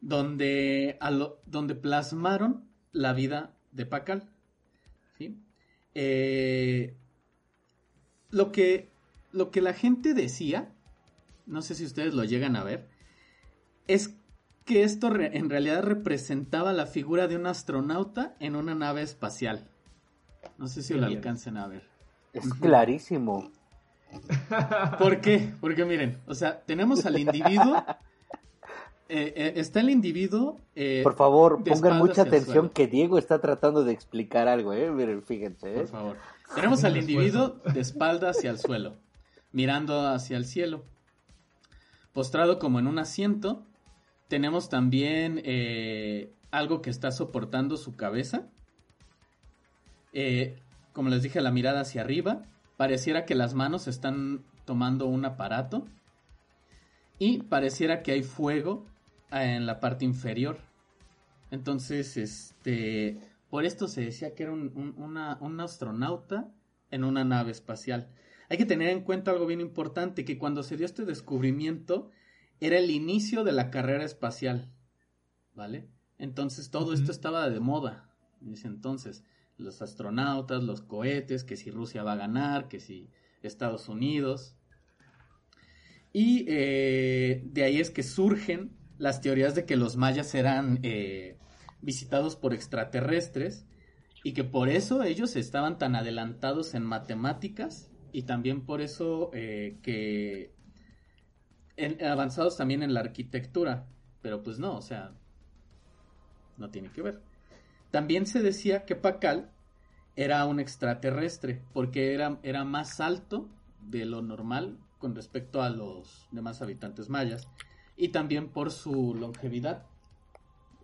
donde, donde plasmaron la vida de Pacal. ¿sí? Eh, lo, que, lo que la gente decía, no sé si ustedes lo llegan a ver, es que esto en realidad representaba la figura de un astronauta en una nave espacial. No sé si lo alcancen a ver. Es clarísimo. ¿Por qué? Porque miren, o sea, tenemos al individuo. <laughs> Eh, eh, está el individuo. Eh, Por favor, pongan mucha atención que Diego está tratando de explicar algo, ¿eh? Miren, fíjense. Por favor. Tenemos al individuo de espalda hacia el suelo, mirando hacia el cielo. Postrado como en un asiento, tenemos también algo que está soportando su cabeza. como les dije, la mirada hacia arriba Pareciera que las manos están tomando un aparato. Y pareciera que hay fuego en la parte inferior. Entonces, este. Por esto se decía que era un, astronauta en una nave espacial. Hay que tener en cuenta algo bien importante, que cuando se dio este descubrimiento era el inicio de la carrera espacial, ¿vale? Entonces todo esto estaba de moda entonces los astronautas, los cohetes, que si Rusia va a ganar, que si Estados Unidos. Y eh, de ahí es que surgen las teorías de que los mayas eran eh, visitados por extraterrestres y que por eso ellos estaban tan adelantados en matemáticas y también por eso eh, que avanzados también en la arquitectura. Pero pues no, o sea, no tiene que ver. También se decía que Pacal era un extraterrestre, porque era, era más alto de lo normal con respecto a los demás habitantes mayas, y también por su longevidad,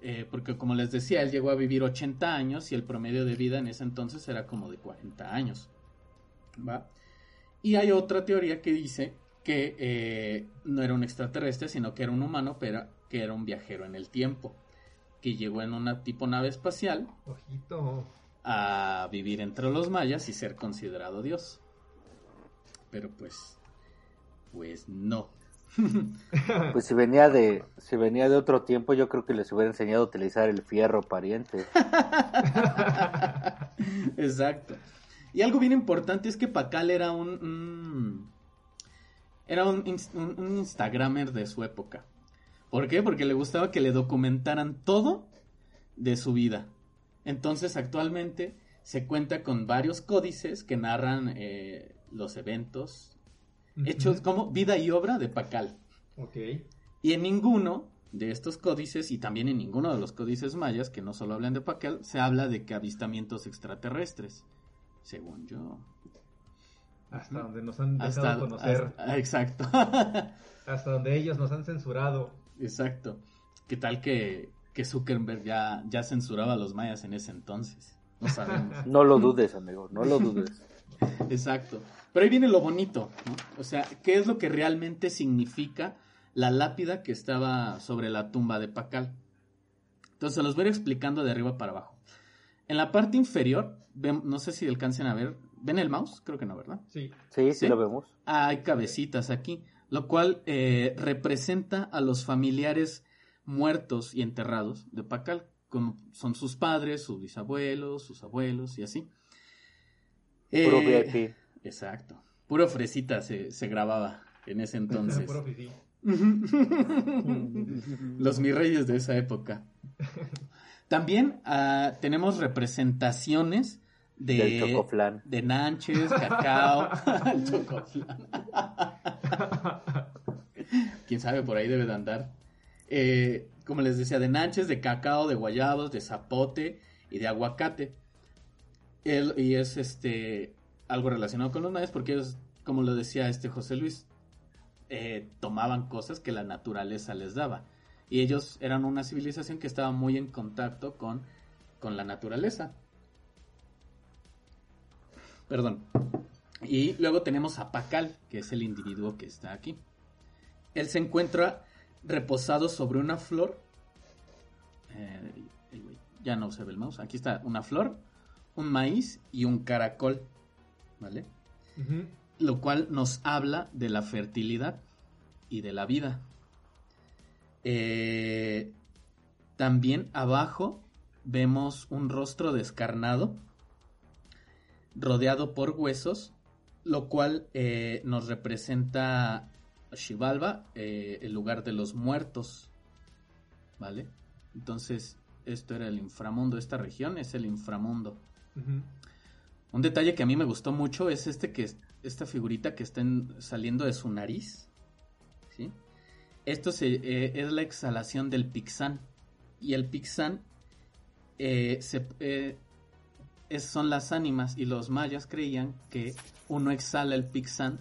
eh, porque como les decía, él llegó a vivir 80 años y el promedio de vida en ese entonces era como de 40 años. ¿va? Y hay otra teoría que dice que eh, no era un extraterrestre, sino que era un humano, pero que era un viajero en el tiempo que llegó en una tipo nave espacial a vivir entre los mayas y ser considerado Dios. Pero pues, pues no. <laughs> Pues si venía de, si venía de otro tiempo, yo creo que les hubiera enseñado a utilizar el fierro pariente. <laughs> Exacto. Y algo bien importante es que Pacal era un, era un, un Instagramer de su época. ¿Por qué? Porque le gustaba que le documentaran todo de su vida. Entonces actualmente se cuenta con varios códices que narran eh, los eventos hechos como vida y obra de Pacal. Ok. Y en ninguno de estos códices y también en ninguno de los códices mayas que no solo hablan de Pacal se habla de que avistamientos extraterrestres, según yo. Hasta donde nos han dejado conocer. exacto. <laughs> <laughs> hasta donde ellos nos han censurado. Exacto. ¿Qué tal que, que Zuckerberg ya, ya censuraba a los mayas en ese entonces? No sabemos. <laughs> no lo dudes, amigo, no lo dudes. Exacto. Pero ahí viene lo bonito, ¿no? O sea, ¿qué es lo que realmente significa la lápida que estaba sobre la tumba de Pacal? Entonces, los voy a ir explicando de arriba para abajo. En la parte inferior, no sé si alcancen a ver, ¿ven el mouse? Creo que no, ¿verdad? Sí. Sí, sí, lo vemos. Ah, hay cabecitas aquí lo cual eh, representa a los familiares muertos y enterrados de Pacal. como son sus padres, sus bisabuelos, sus abuelos y así. Puro Eh, VIP. Exacto. Puro fresita se, se grababa en ese entonces. Puro. <laughs> Los mis reyes de esa época. <laughs> También ah, tenemos representaciones de, Del chocoflan. de nanches, cacao, <laughs> el chocoflan. Quién sabe, por ahí debe de andar. Eh, como les decía, de nanches, de cacao, de guayabos, de zapote y de aguacate. El- y es este algo relacionado con los mayas porque ellos, como lo decía este José Luis, eh, tomaban cosas que la naturaleza les daba. Y ellos eran una civilización que estaba muy en contacto con, con la naturaleza. Perdón. Y luego tenemos a Pacal, que es el individuo que está aquí. Él se encuentra reposado sobre una flor. Eh, ya no se ve el mouse. Aquí está una flor, un maíz y un caracol. ¿Vale? Lo cual nos habla de la fertilidad y de la vida. Eh, también abajo vemos un rostro descarnado, rodeado por huesos, lo cual eh, nos representa Xibalba, eh, el lugar de los muertos. ¿Vale? Entonces, esto era el inframundo, esta región es el inframundo. Un detalle que a mí me gustó mucho es este que esta figurita que está en- saliendo de su nariz. ¿sí? Esto se, eh, es la exhalación del pixán. Y el pixán eh, se- eh, es- son las ánimas. Y los mayas creían que uno exhala el pixán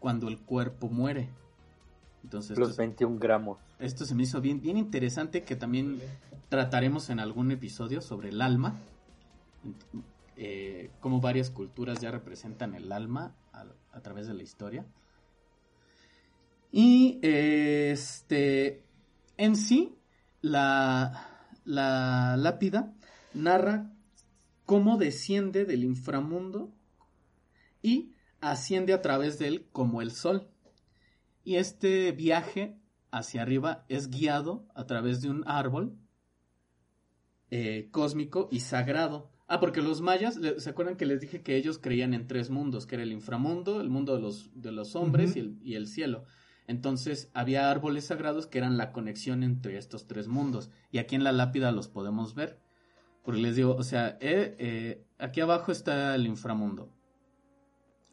cuando el cuerpo muere. Entonces, Los esto, 21 gramos. esto se me hizo bien, bien interesante que también trataremos en algún episodio sobre el alma. Eh, como varias culturas ya representan el alma a, a través de la historia. Y eh, este, en sí, la, la lápida narra cómo desciende del inframundo y asciende a través de él como el sol. Y este viaje hacia arriba es guiado a través de un árbol eh, cósmico y sagrado. Ah, porque los mayas, ¿se acuerdan que les dije que ellos creían en tres mundos? Que era el inframundo, el mundo de los, de los hombres y, el, y el cielo. Entonces había árboles sagrados que eran la conexión entre estos tres mundos. Y aquí en la lápida los podemos ver. Porque les digo, o sea, eh, eh, aquí abajo está el inframundo.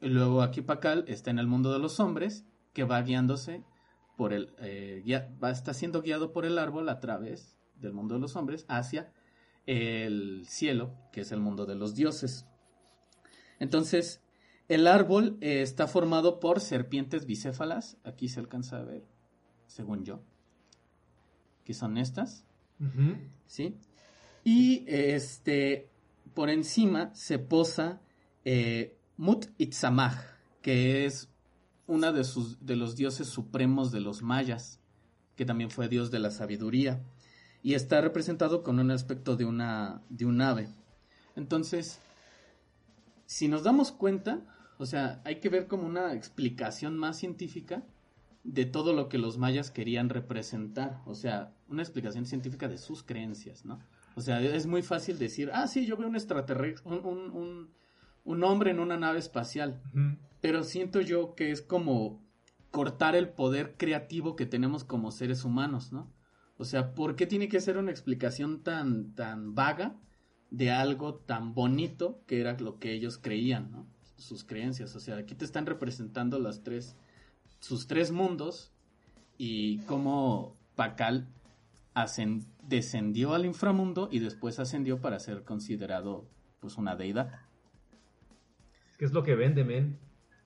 Y luego aquí Pacal está en el mundo de los hombres, que va guiándose por el, eh, guía- va, está siendo guiado por el árbol a través del mundo de los hombres hacia el cielo, que es el mundo de los dioses. Entonces, el árbol eh, está formado por serpientes bicéfalas, aquí se alcanza a ver, según yo, que son estas. ¿sí? Y este, por encima se posa eh, Mut Itzamaj, que es una de, sus, de los dioses supremos de los mayas, que también fue dios de la sabiduría, y está representado con un aspecto de una, de un ave. Entonces, si nos damos cuenta, o sea, hay que ver como una explicación más científica de todo lo que los mayas querían representar, o sea, una explicación científica de sus creencias, ¿no? O sea, es muy fácil decir, ah, sí, yo veo un extraterrestre, un, un, un, un hombre en una nave espacial, pero siento yo que es como cortar el poder creativo que tenemos como seres humanos, ¿no? O sea, ¿por qué tiene que ser una explicación tan, tan vaga de algo tan bonito que era lo que ellos creían, ¿no? Sus creencias. O sea, aquí te están representando las tres, sus tres mundos y cómo Pacal descendió al inframundo y después ascendió para ser considerado pues una deidad. Es que es lo que vende, men.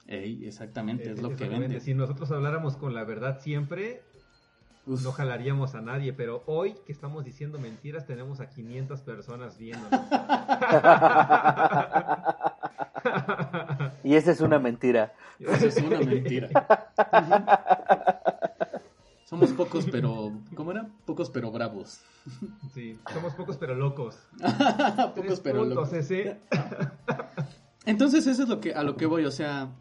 Ey, exactamente, es, Es- lo que vende. Si nosotros habláramos con la verdad siempre, Uf. no jalaríamos a nadie, pero hoy que estamos diciendo mentiras tenemos a 500 personas viendo. <laughs> Y esa es una mentira. Eso es una mentira. <laughs> Somos pocos, pero. ¿Cómo era? Pocos, pero bravos. Sí, somos pocos pero locos. <laughs> pocos, pero locos. ese. Entonces, eso es lo que, a lo que voy. O sea,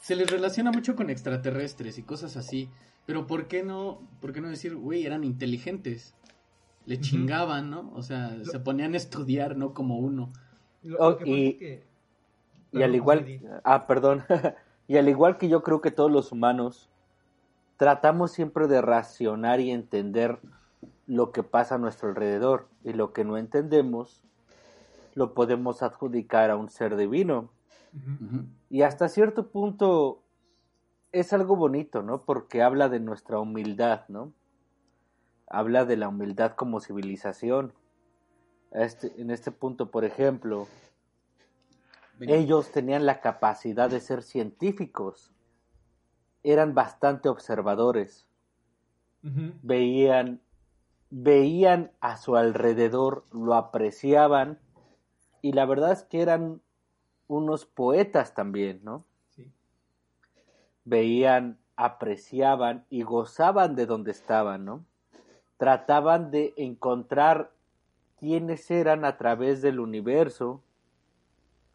se les relaciona mucho con extraterrestres y cosas así. Pero ¿por qué no, por qué no decir, güey, eran inteligentes? le chingaban, ¿no? O sea, se ponían a estudiar, no como uno. Oh, y, y al igual, ah, perdón, <laughs> y al igual que yo creo que todos los humanos tratamos siempre de racionar y entender lo que pasa a nuestro alrededor y lo que no entendemos lo podemos adjudicar a un ser divino. Y hasta cierto punto es algo bonito, ¿no? Porque habla de nuestra humildad, ¿no? Habla de la humildad como civilización. Este, en este punto, por ejemplo, ellos tenían la capacidad de ser científicos, eran bastante observadores, veían, veían a su alrededor, lo apreciaban y la verdad es que eran unos poetas también, ¿no? Sí. Veían, apreciaban y gozaban de donde estaban, ¿no? Trataban de encontrar quiénes eran a través del universo,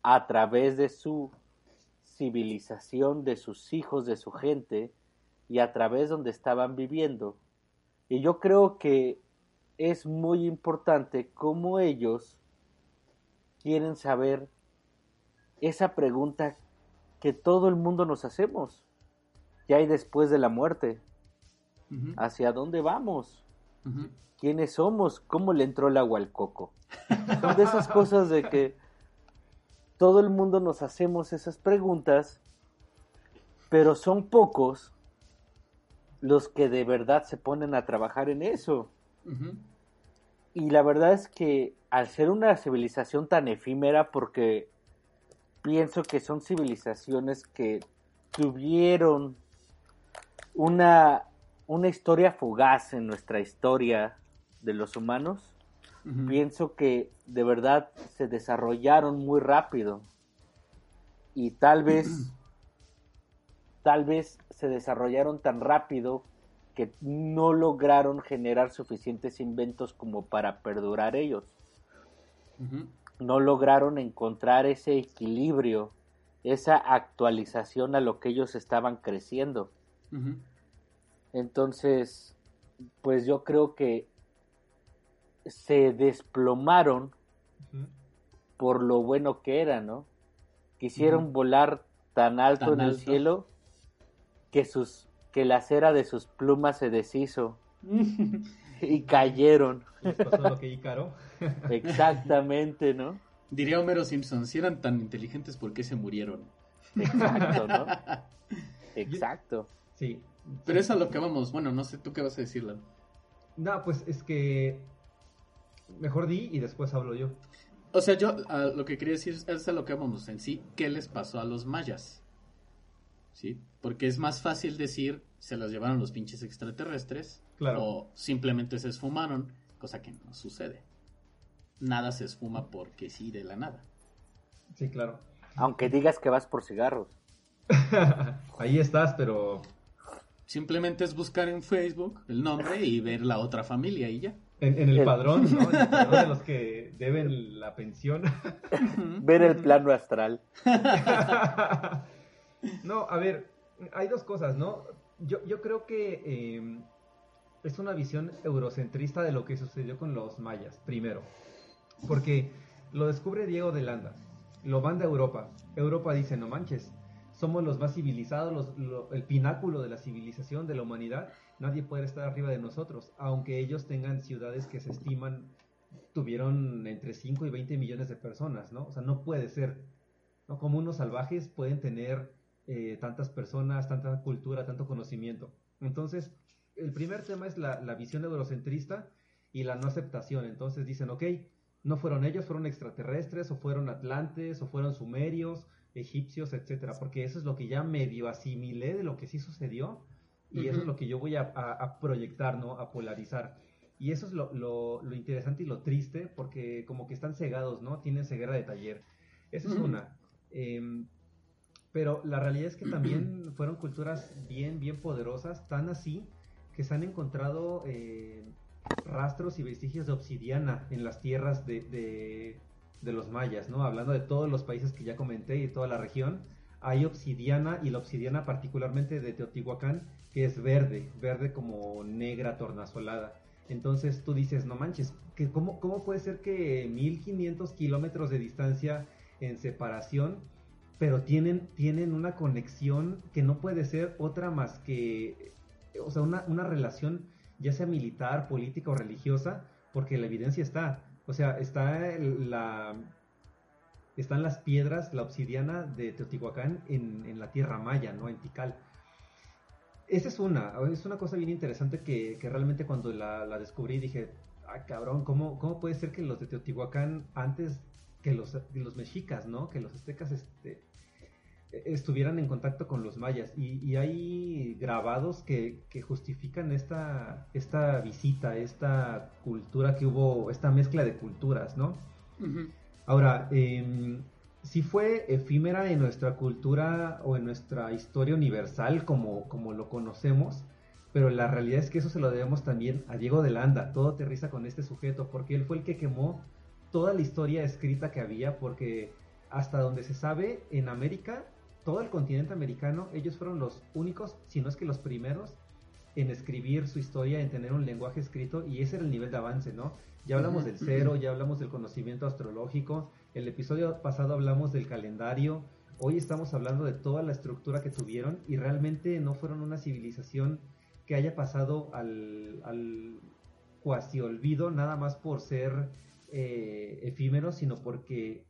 a través de su civilización, de sus hijos, de su gente, y a través donde estaban viviendo. Y yo creo que es muy importante cómo ellos quieren saber esa pregunta que todo el mundo nos hacemos. ¿Qué hay después de la muerte? ¿Hacia dónde vamos? ¿Quiénes somos? ¿Cómo le entró el agua al coco? Son de esas cosas de que todo el mundo nos hacemos esas preguntas, pero son pocos los que de verdad se ponen a trabajar en eso. Y la verdad es que al ser una civilización tan efímera, porque pienso que son civilizaciones que tuvieron una, una historia fugaz en nuestra historia de los humanos, pienso que de verdad se desarrollaron muy rápido y tal vez <clears throat> tal vez se desarrollaron tan rápido que no lograron generar suficientes inventos como para perdurar ellos. No lograron encontrar ese equilibrio, esa actualización a lo que ellos estaban creciendo. Entonces, pues yo creo que se desplomaron por lo bueno que eran, ¿no? Quisieron volar tan alto en el cielo que sus que la cera de sus plumas se deshizo <laughs> y cayeron. pasó lo que Ícaro? <laughs> Exactamente, ¿no? Diría Homero Simpson, si eran tan inteligentes, ¿por qué se murieron? Exacto, ¿no? <laughs> Exacto. Sí. Pero es a lo que vamos. Bueno, no sé, ¿tú qué vas a decirle? No, pues es que mejor di y después hablo yo. O sea, yo lo que quería decir es a lo que vamos en sí. ¿Qué les pasó a los mayas? ¿Sí? Porque es más fácil decir se las llevaron los pinches extraterrestres o simplemente se esfumaron, cosa que no sucede. Nada se esfuma porque sí de la nada. Sí, claro. Aunque digas que vas por cigarros. <laughs> Ahí estás, pero... Simplemente es buscar en Facebook el nombre y ver la otra familia y ya. En, el, padrón, ¿no? En el <laughs> padrón de los que deben la pensión. ver el plano astral. <laughs> no, a ver, hay dos cosas, ¿no? Yo, yo creo que em, es una visión eurocentrista de lo que sucedió con los mayas, primero. Porque lo descubre Diego de Landa, lo manda a Europa. Europa dice, no manches, somos los más civilizados, el pináculo de la civilización, de la humanidad. Nadie puede estar arriba de nosotros, aunque ellos tengan ciudades que se estiman tuvieron entre 5 y 20 millones de personas, ¿no? O sea, no puede ser, ¿no? Como unos salvajes pueden tener eh, tantas personas, tanta cultura, tanto conocimiento. Entonces, el primer tema es la, visión eurocentrista y la no aceptación. Entonces dicen, ok, no fueron ellos, fueron extraterrestres, o fueron atlantes, o fueron sumerios, egipcios, etcétera, porque eso es lo que ya medio asimilé de lo que sí sucedió, y eso es lo que yo voy a, proyectar, ¿no? A polarizar. Y eso es lo, lo, interesante y lo triste, porque como que están cegados, ¿no? Tienen ceguera de taller. Esa es una. Eh, pero la realidad es que también fueron culturas bien, bien poderosas, tan así que se han encontrado eh, rastros y vestigios de obsidiana en las tierras de, de, los mayas, ¿no? Hablando de todos los países que ya comenté y toda la región, hay obsidiana y la obsidiana particularmente de Teotihuacán, que es verde, verde como negra tornasolada. Entonces tú dices, no manches, que cómo, ¿cómo puede ser que 1500 kilómetros de distancia en separación, pero tienen, tienen una conexión que no puede ser otra más que, o sea, una, una relación ya sea militar, política o religiosa, porque la evidencia está. O sea, está la, están las piedras, la obsidiana de Teotihuacán en, la tierra maya, ¿no? En Tikal. Esa es una, es una cosa bien interesante que, realmente cuando la, descubrí dije, ah, cabrón, ¿cómo, ¿cómo puede ser que los de Teotihuacán antes que los, los mexicas, ¿no? Que los aztecas este, estuvieran en contacto con los mayas. Y, hay grabados que, justifican esta, esta visita, esta cultura que hubo, esta mezcla de culturas, ¿no? Ahora, eh, si fue efímera en nuestra cultura o en nuestra historia universal como, como lo conocemos, pero la realidad es que eso se lo debemos también a Diego de Landa. Todo aterriza con este sujeto, porque él fue el que quemó toda la historia escrita que había, porque hasta donde se sabe, en América todo el continente americano, ellos fueron los únicos, si no es que los primeros, en escribir su historia, en tener un lenguaje escrito, y ese era el nivel de avance, ¿no? Ya hablamos del cero, ya hablamos del conocimiento astrológico, el episodio pasado hablamos del calendario, hoy estamos hablando de toda la estructura que tuvieron y realmente no fueron una civilización que haya pasado al, al cuasi olvido nada más por ser eh, efímeros, sino porque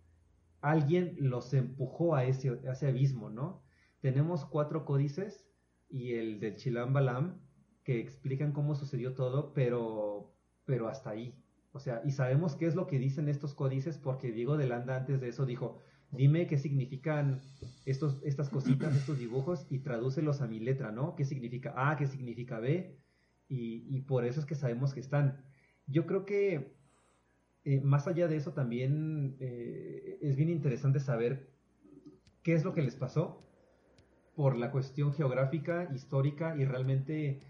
alguien los empujó a ese, ese abismo, ¿no? Tenemos cuatro códices y el del Chilam Balam que explican cómo sucedió todo, pero, pero hasta ahí. O sea, y sabemos qué es lo que dicen estos códices porque Diego de Landa antes de eso dijo, dime qué significan estos, estas cositas, <clears throat> estos dibujos y tradúcelos a mi letra, ¿no? ¿Qué significa A? ¿Qué significa B? Y, y por eso es que sabemos que están. Yo creo que eh, más allá de eso también eh, es bien interesante saber qué es lo que les pasó por la cuestión geográfica, histórica y realmente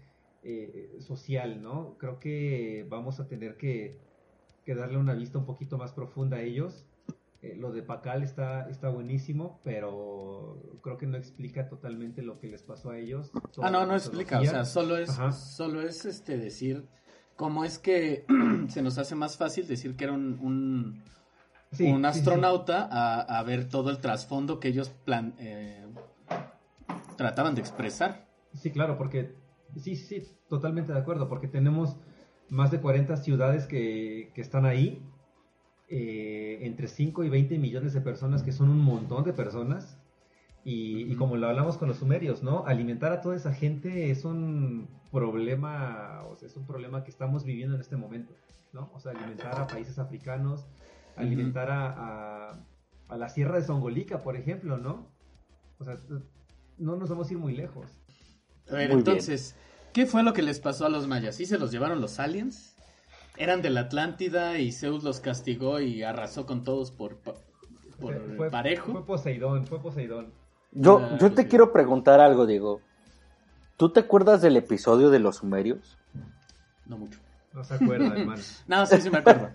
eh, social, ¿no? Creo que vamos a tener que, darle una vista un poquito más profunda a ellos. lo de Pacal está, está buenísimo, pero creo que no explica totalmente lo que les pasó a ellos. Ah, no, no explica, o sea, solo es, solo es este decir ¿Cómo es que <clears throat> se nos hace más fácil decir que era un, un, astronauta A, ver todo el trasfondo que ellos plan, eh, trataban de expresar. Sí, claro, porque sí, sí, totalmente de acuerdo, porque tenemos más de 40 ciudades que, que están ahí, eh, entre 5 y 20 millones de personas, que son un montón de personas, y, como lo hablamos con los sumerios, ¿no? Alimentar a toda esa gente es un problema, o sea, es un problema que estamos viviendo en este momento, ¿no? O sea, alimentar a países africanos, alimentar a, a, la Sierra de Songolica, por ejemplo, ¿no? O sea, no nos vamos a ir muy lejos. A ver, entonces, ¿qué fue lo que les pasó a los mayas? ¿Sí se los llevaron los aliens? ¿Eran de la Atlántida y Zeus los castigó y arrasó con todos por, por parejo? Fue Poseidón, fue Poseidón. Yo, ah, yo te quiero preguntar algo, Diego. ¿Tú te acuerdas del episodio de los sumerios? No mucho. No se acuerda, hermano. <laughs> no, sí, sí me acuerdo.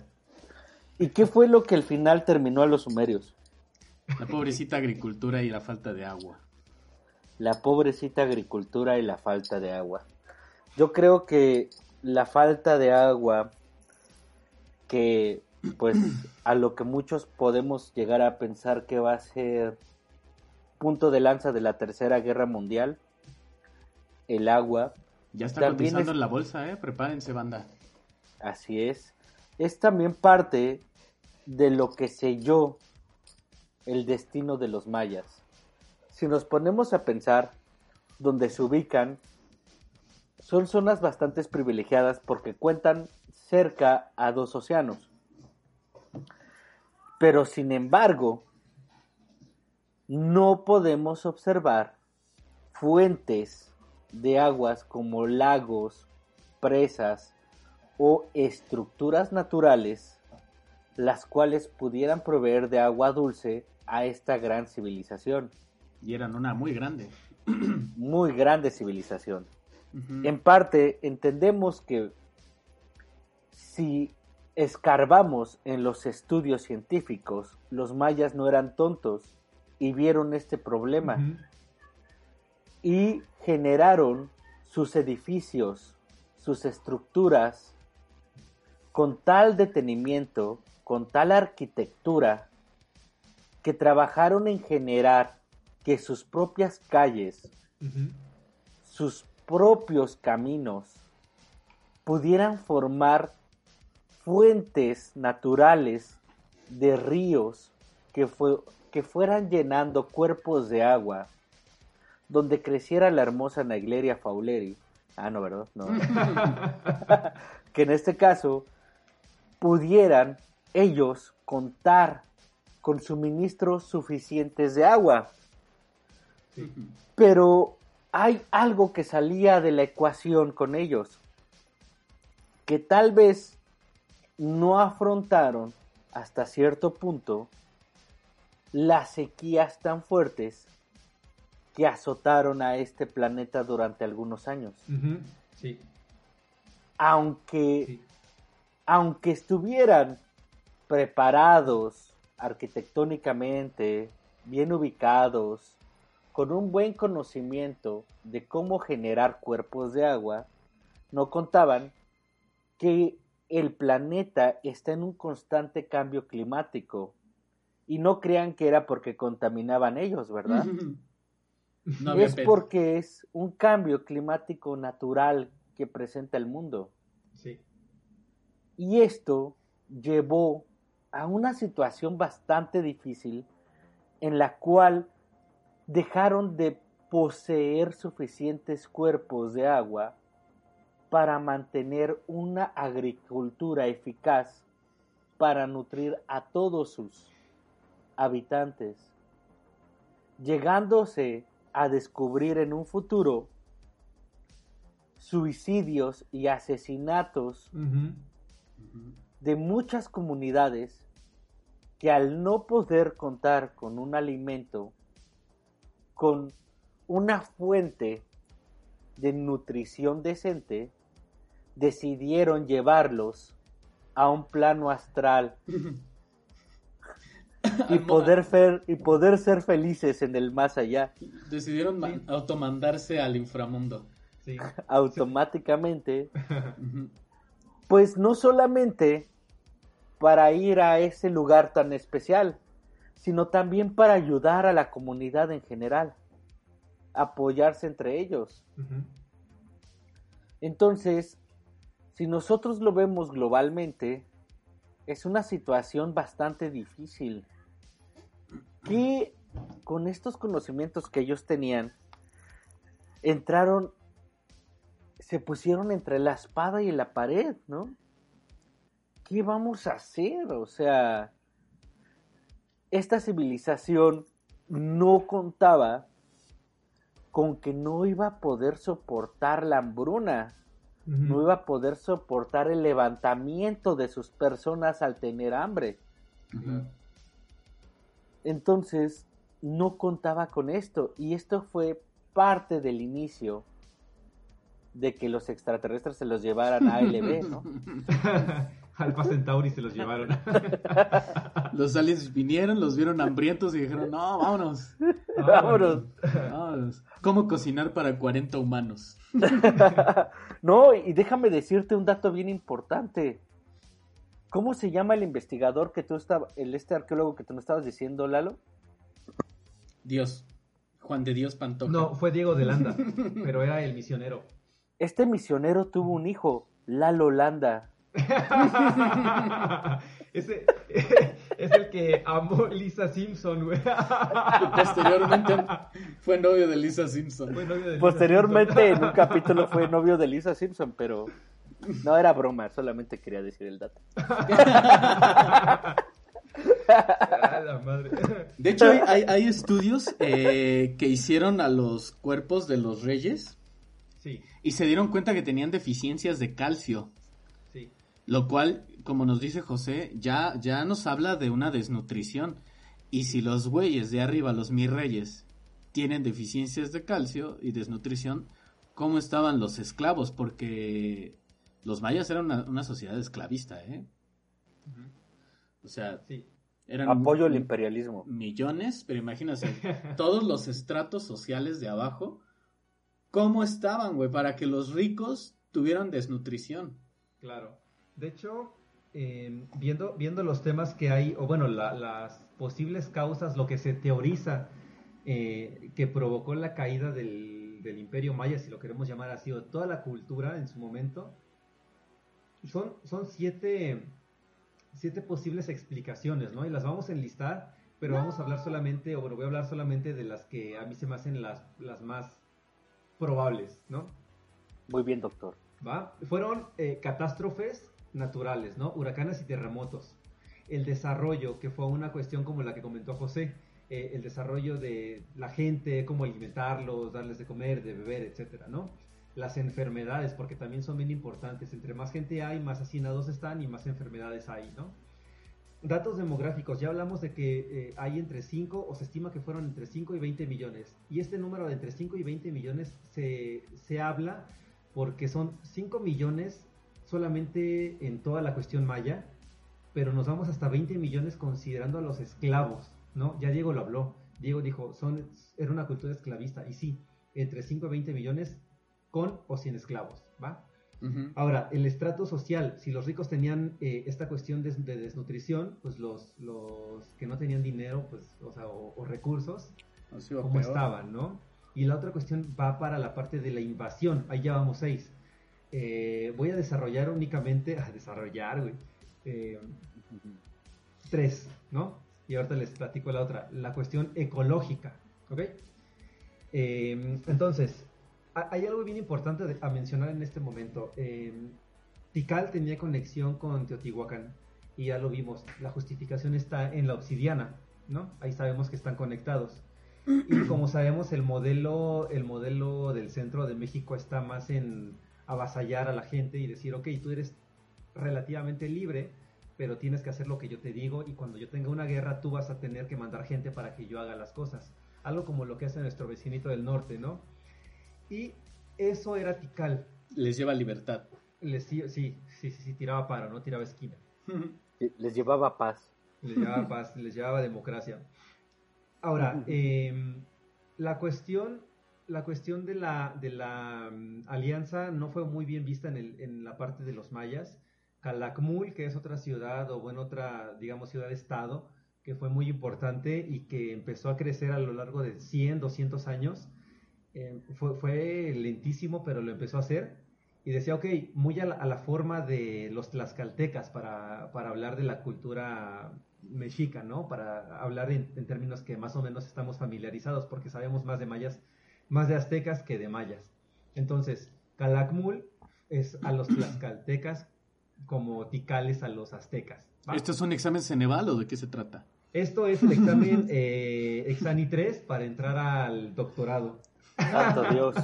<laughs> ¿Y qué fue lo que al final terminó a los sumerios? La pobrecita agricultura y la falta de agua. La pobrecita agricultura y la falta de agua. Yo creo que la falta de agua, que pues a lo que muchos podemos llegar a pensar que va a ser punto de lanza de la Tercera Guerra Mundial, el agua. Ya está cotizando en la bolsa, ¿eh? Prepárense, banda. Así es. Es también parte de lo que selló el destino de los mayas. Si nos ponemos a pensar donde se ubican, son zonas bastante privilegiadas porque cuentan cerca a dos océanos. Pero sin embargo, no podemos observar fuentes de aguas como lagos, presas o estructuras naturales, las cuales pudieran proveer de agua dulce a esta gran civilización. Y eran una muy grande. <clears throat> Muy grande civilización. En parte entendemos que si escarbamos en los estudios científicos, los mayas no eran tontos y vieron este problema. Y generaron sus edificios, sus estructuras con tal detenimiento, con tal arquitectura, que trabajaron en generar que sus propias calles, sus propios caminos, pudieran formar fuentes naturales de ríos que, que fueran llenando cuerpos de agua, donde creciera la hermosa Naegleria fauleri. Ah, no, ¿verdad? No. <laughs> que en este caso pudieran ellos contar con suministros suficientes de agua. Pero hay algo que salía de la ecuación con ellos, que tal vez no afrontaron hasta cierto punto las sequías tan fuertes que azotaron a este planeta durante algunos años. Sí. Aunque, aunque estuvieran preparados arquitectónicamente, bien ubicados, con un buen conocimiento de cómo generar cuerpos de agua, no contaban que el planeta está en un constante cambio climático. Y no crean que era porque contaminaban ellos, ¿verdad? <laughs> es porque es un cambio climático natural que presenta el mundo. Sí. Y esto llevó a una situación bastante difícil en la cual dejaron de poseer suficientes cuerpos de agua para mantener una agricultura eficaz para nutrir a todos sus habitantes, llegándose a descubrir en un futuro suicidios y asesinatos de muchas comunidades que al no poder contar con un alimento, con una fuente de nutrición decente, decidieron llevarlos a un plano astral <laughs> y poder ser y poder ser felices en el más allá. Decidieron automandarse al inframundo. Automáticamente. <laughs> pues no solamente para ir a ese lugar tan especial, sino también para ayudar a la comunidad en general, apoyarse entre ellos. Entonces, si nosotros lo vemos globalmente, es una situación bastante difícil. Que con estos conocimientos que ellos tenían, entraron, se pusieron entre la espada y la pared, ¿no? ¿Qué vamos a hacer? O sea, esta civilización no contaba con que no iba a poder soportar la hambruna no iba a poder soportar el levantamiento de sus personas al tener hambre. Entonces, no contaba con esto. Y esto fue parte del inicio de que los extraterrestres se los llevaran a ALB, ¿no? <laughs> Alpha Centauri se los llevaron. <laughs> los aliens vinieron, los vieron hambrientos y dijeron, no, vámonos. Vámonos. vámonos. ¿Cómo cocinar para 40 humanos? <laughs> no, y déjame decirte un dato bien importante. ¿Cómo se llama el investigador que tú estabas, el este arqueólogo que tú me estabas diciendo, Lalo? Dios. Juan de Dios Pantoja. No, fue Diego de Landa, <laughs> pero era el misionero. Este misionero tuvo un hijo, Lalo Landa. <laughs> Ese <laughs> es el que amó Lisa Simpson, güey. Posteriormente fue novio de Lisa Simpson. Posteriormente en un capítulo fue novio de Lisa Simpson, pero no era broma, solamente quería decir el dato. De hecho, hay, estudios eh, que hicieron a los cuerpos de los reyes y se dieron cuenta que tenían deficiencias de calcio. Lo cual, como nos dice José, ya, ya nos habla de una desnutrición. Y si los güeyes de arriba, los mi reyes, tienen deficiencias de calcio y desnutrición, ¿cómo estaban los esclavos? Porque los mayas eran una, sociedad esclavista, ¿eh? O sea, eran apoyo al imperialismo. Millones, pero imagínate, <laughs> todos los estratos sociales de abajo, ¿cómo estaban, güey? Para que los ricos tuvieran desnutrición. Claro. De hecho, em, viendo, viendo los temas que hay, o bueno, las posibles causas, lo que se teoriza eh, que provocó la caída del, del, imperio maya, si lo queremos llamar así, o toda la cultura en su momento, son, son siete, siete posibles explicaciones, ¿no? Y las vamos a enlistar, pero vamos a hablar solamente, o bueno, voy a hablar solamente de las que a mí se me hacen las, las más probables, ¿no? Muy bien, doctor. ¿Va? Fueron eh, catástrofes naturales, ¿no? Huracanes y terremotos. El desarrollo, que fue una cuestión como la que comentó José, eh, el desarrollo de la gente, cómo alimentarlos, darles de comer, de beber, etcétera, ¿no? Las enfermedades, porque también son bien importantes. Entre más gente hay, más hacinados están y más enfermedades hay, ¿no? Datos demográficos, ya hablamos de que eh, hay entre 5, o se estima que fueron entre 5 y 20 millones. Y este número de entre 5 y 20 millones se, se habla porque son 5 millones solamente en toda la cuestión maya, pero nos vamos hasta 20 millones considerando a los esclavos, ¿no? Ya Diego lo habló. Diego dijo, son, era una cultura esclavista, y sí, entre 5 y 20 millones con o sin esclavos, ¿va? Ahora, el estrato social, si los ricos tenían eh, esta cuestión de, desnutrición, pues los, los que no tenían dinero, pues, o sea, o, recursos, ¿cómo estaban, no? Y la otra cuestión va para la parte de la invasión, ahí ya vamos seis. Eh, voy a desarrollar únicamente, <laughs> a desarrollar, güey, eh, tres, ¿no? Y ahorita les platico la otra, la cuestión ecológica, ¿ok? entonces, hay algo bien importante a mencionar en este momento. Eh, Tikal tenía conexión con Teotihuacán y ya lo vimos. La justificación está en la obsidiana, ¿no? Ahí sabemos que están conectados. Y <clears throat> como sabemos, el modelo, el modelo del centro de México está más en avasallar a la gente y decir, ok, tú eres relativamente libre, pero tienes que hacer lo que yo te digo y cuando yo tenga una guerra tú vas a tener que mandar gente para que yo haga las cosas. Algo como lo que hace nuestro vecinito del norte, ¿no? Y eso era Tikal. Les lleva libertad. Les, sí, sí, sí, sí, tiraba paro, no tiraba esquina. les llevaba paz. Les llevaba <laughs> paz, les llevaba democracia. Ahora, em, la cuestión, la cuestión de la, de la mm, alianza no fue muy bien vista en, el, en la parte de los mayas. Calakmul, que es otra ciudad, o bueno, otra, digamos, ciudad-estado, que fue muy importante y que empezó a crecer a lo largo de 100, 200 años, eh, fue, fue, lentísimo, pero lo empezó a hacer. Y decía, ok, muy a la, forma de los tlaxcaltecas para, para, hablar de la cultura mexica, ¿no? Para hablar en, términos que más o menos estamos familiarizados, porque sabemos más de mayas, más de aztecas que de mayas. Entonces, Calakmul es a los tlaxcaltecas como ticales a los aztecas. ¿Esto es un examen Ceneval o de qué se trata? Esto es el examen eh, Exani 3 para entrar al doctorado. Santo <laughs> Dios.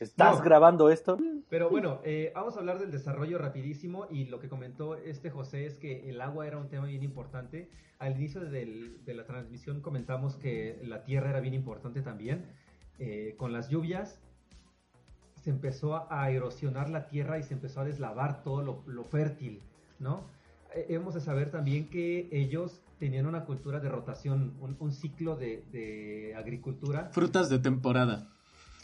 ¿Estás grabando esto? Pero bueno, eh, vamos a hablar del desarrollo rapidísimo y lo que comentó este José es que el agua era un tema bien importante. Al inicio de la transmisión comentamos que la tierra era bien importante también. Eh, con las lluvias se empezó a erosionar la tierra y se empezó a deslavar todo lo, fértil, ¿no? Eh, hemos de saber también que ellos tenían una cultura de rotación, un, ciclo de, agricultura. Frutas de temporada.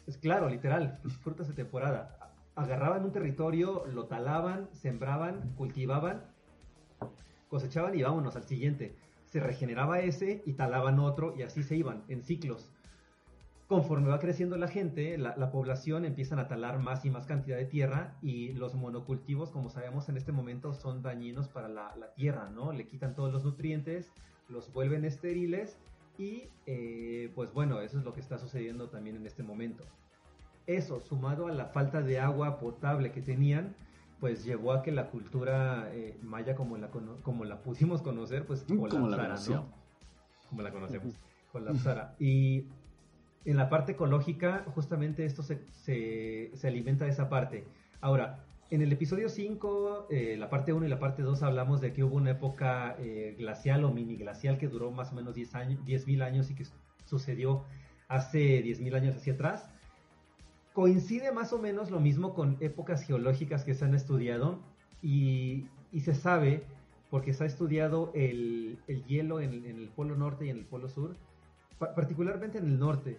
Es claro, literal, frutas de temporada. Agarraban un territorio, lo talaban, sembraban, cultivaban, cosechaban y vámonos al siguiente. Se regeneraba ese y talaban otro y así se iban en ciclos conforme va creciendo la gente, la, población empiezan a talar más y más cantidad de tierra y los monocultivos, como sabemos en este momento, son dañinos para la, tierra, ¿no? Le quitan todos los nutrientes, los vuelven estériles y eh, pues bueno, eso es lo que está sucediendo también en este momento. Eso, sumado a la falta de agua potable que tenían, pues llevó a que la cultura eh, maya como la, como la pudimos conocer, pues colapsara, ¿no? Como la conocemos, colapsara. Y en la parte ecológica, justamente esto se, se, alimenta de esa parte. Ahora, en el episodio 5, eh, la parte 1 y la parte 2 hablamos de que hubo una época eh, glacial o mini glacial que duró más o menos 10 años, 10.000 años y que sucedió hace 10.000 años hacia atrás. Coincide más o menos lo mismo con épocas geológicas que se han estudiado y, y se sabe, porque se ha estudiado el, el hielo en, en, el polo norte y en el polo sur, particularmente en el norte,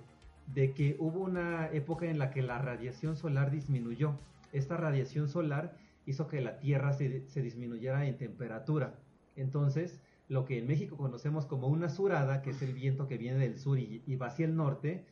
de que hubo una época en la que la radiación solar disminuyó. Esta radiación solar hizo que la Tierra se, disminuyera en temperatura. Entonces, lo que en México conocemos como una surada, que es el viento que viene del sur y, va hacia el norte,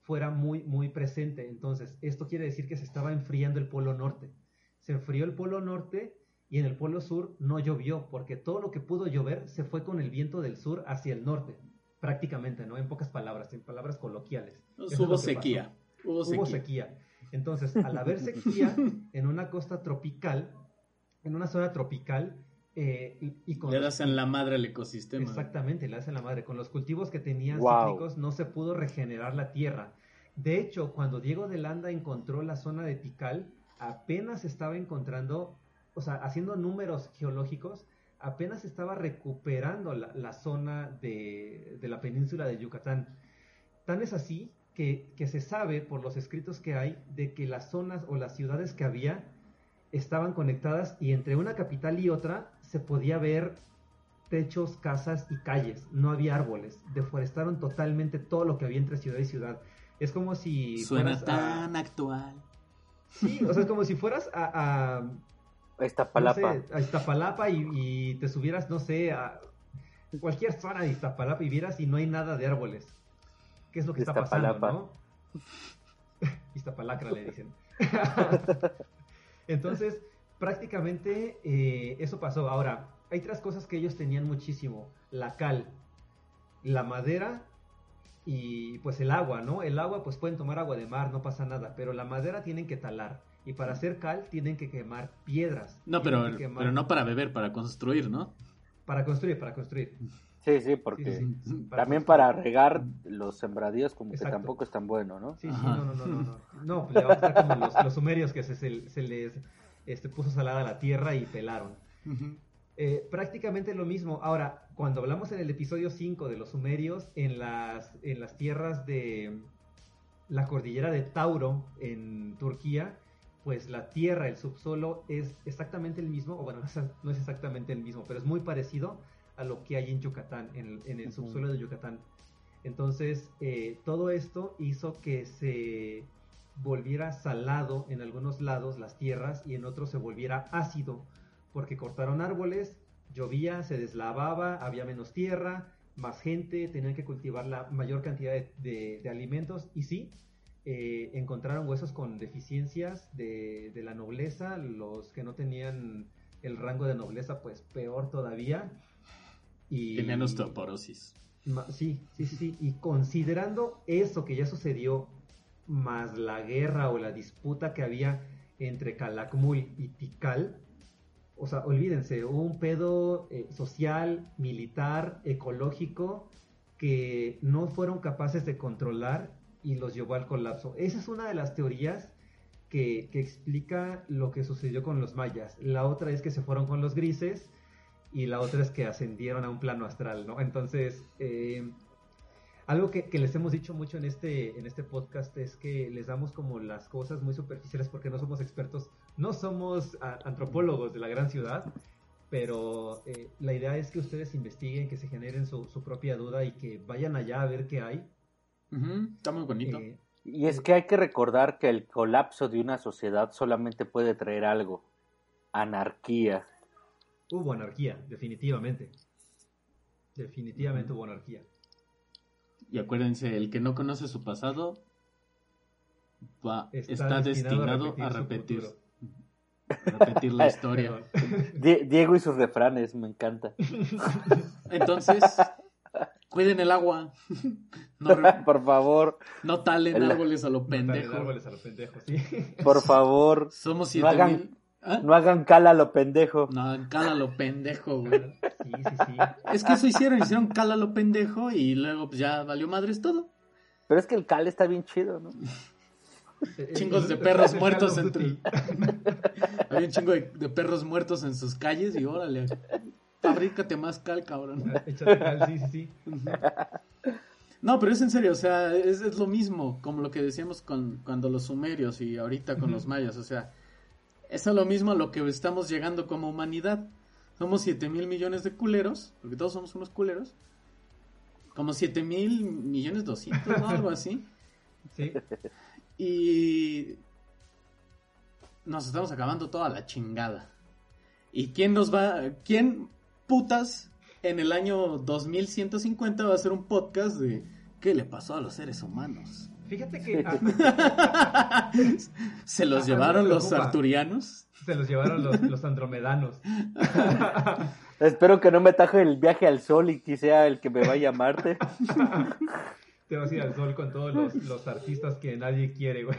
fuera muy, muy presente. Entonces, esto quiere decir que se estaba enfriando el polo norte. Se enfrió el polo norte y en el polo sur no llovió, porque todo lo que pudo llover se fue con el viento del sur hacia el norte, prácticamente, ¿no? En pocas palabras, en palabras coloquiales. hubo sequía. Hubo sequía. Entonces, al haber sequía <laughs> en una costa tropical, en una zona tropical, eh, y, con le das en la madre al ecosistema. Exactamente, le das en la madre. Con los cultivos que tenían cítricos no se pudo regenerar la tierra. De hecho, cuando Diego de Landa encontró la zona de Tikal, apenas estaba encontrando, o sea, haciendo números geológicos, apenas estaba recuperando la, zona de, de, la península de Yucatán. Tan es así que, que se sabe por los escritos que hay de que las zonas o las ciudades que había estaban conectadas y entre una capital y otra se podía ver techos, casas y calles. No había árboles. Deforestaron totalmente todo lo que había entre ciudad y ciudad. Es como si... Suena tan actual. Sí, o sea, es como si fueras a... a... Iztapalapa. a Iztapalapa y, y, te subieras, no sé, a cualquier zona de Iztapalapa y vieras y no hay nada de árboles. ¿Qué es lo que está pasando, no? <laughs> Iztapalacra le dicen. <laughs> Entonces, prácticamente eh, eso pasó. Ahora, hay tres cosas que ellos tenían muchísimo. La cal, la madera y pues el agua, ¿no? El agua pues pueden tomar agua de mar, no pasa nada, pero la madera tienen que talar. Y para hacer cal tienen que quemar piedras. No, pero, pero no para beber, para construir, ¿no? Para construir, para construir. Sí, sí, porque también para regar los sembradíos como que tampoco es tan bueno, ¿no? Sí, sí, no, no, no, no. No, pues le vamos a estar como los, sumerios que se, se, les este, puso salada la tierra y pelaron. Eh, prácticamente lo mismo. Ahora, cuando hablamos en el episodio 5 de los sumerios, en las, en las tierras de la cordillera de Tauro, en Turquía, pues la tierra, el subsuelo es exactamente el mismo, o bueno, <laughs> no es exactamente el mismo, pero es muy parecido a lo que hay en Yucatán, en, el subsuelo de Yucatán. Entonces, eh, todo esto hizo que se volviera salado en algunos lados las tierras y en otros se volviera ácido, porque cortaron árboles, llovía, se deslavaba, había menos tierra, más gente, tenían que cultivar la mayor cantidad de, alimentos y sí, eh, encontraron huesos con deficiencias de, de, la nobleza, los que no tenían el rango de nobleza, pues peor todavía. Y, Tenían osteoporosis. Sí, sí, sí, Y considerando eso que ya sucedió, más la guerra o la disputa que había entre Calakmul y Tikal, o sea, olvídense, un pedo eh, social, militar, ecológico, que no fueron capaces de controlar y los llevó al colapso. Esa es una de las teorías que, que explica lo que sucedió con los mayas. La otra es que se fueron con los grises y la otra es que ascendieron a un plano astral, ¿no? Entonces, eh, algo que, les hemos dicho mucho en este, en este podcast es que les damos como las cosas muy superficiales porque no somos expertos, no somos antropólogos de la gran ciudad, pero eh, la idea es que ustedes investiguen, que se generen su, propia duda y que vayan allá a ver qué hay. Está muy bonito. Eh, y es que hay que recordar que el colapso de una sociedad solamente puede traer algo, anarquía. Hubo anarquía, definitivamente. Definitivamente hubo anarquía. Y acuérdense, el que no conoce su pasado va, está, destinado, a repetir, repetir, la <laughs> historia. Diego y sus refranes, me encanta. <laughs> Entonces, cuiden el agua. <laughs> <laughs> Por favor. No talen árboles a lo pendejo. árboles a lo pendejo, sí. Por <laughs> favor. Somos siete ¿Ah? No hagan cala lo pendejo. No hagan cala lo pendejo, güey. Sí, sí, sí. Es que eso hicieron, hicieron cala lo pendejo y luego pues ya valió madres todo. Pero es que el cal está bien chido, ¿no? Chingos de perros muertos entre. Había un chingo de, perros muertos en sus calles y órale. Fabrícate más cal, cabrón. Échate cal, sí, sí, sí. No, pero es en serio, o sea, es, es lo mismo como lo que decíamos con cuando los sumerios y ahorita con los mayas, o sea, es lo mismo a lo que estamos llegando como humanidad. Somos 7 mil millones de culeros, porque todos somos unos culeros. Como 7 mil millones 200 o algo así. <laughs> Sí. Y nos estamos acabando toda la chingada. ¿Y quién nos va, quién putas en el año 2150 va a hacer un podcast de qué le pasó a los seres humanos? Fíjate que... <laughs> ¿Se los llevaron los arturianos? Se los llevaron los, andromedanos. <laughs> Espero que no me taje el viaje al sol y que sea el que me vaya a Marte. <laughs> Te vas a ir al sol con todos los, artistas que nadie quiere, güey.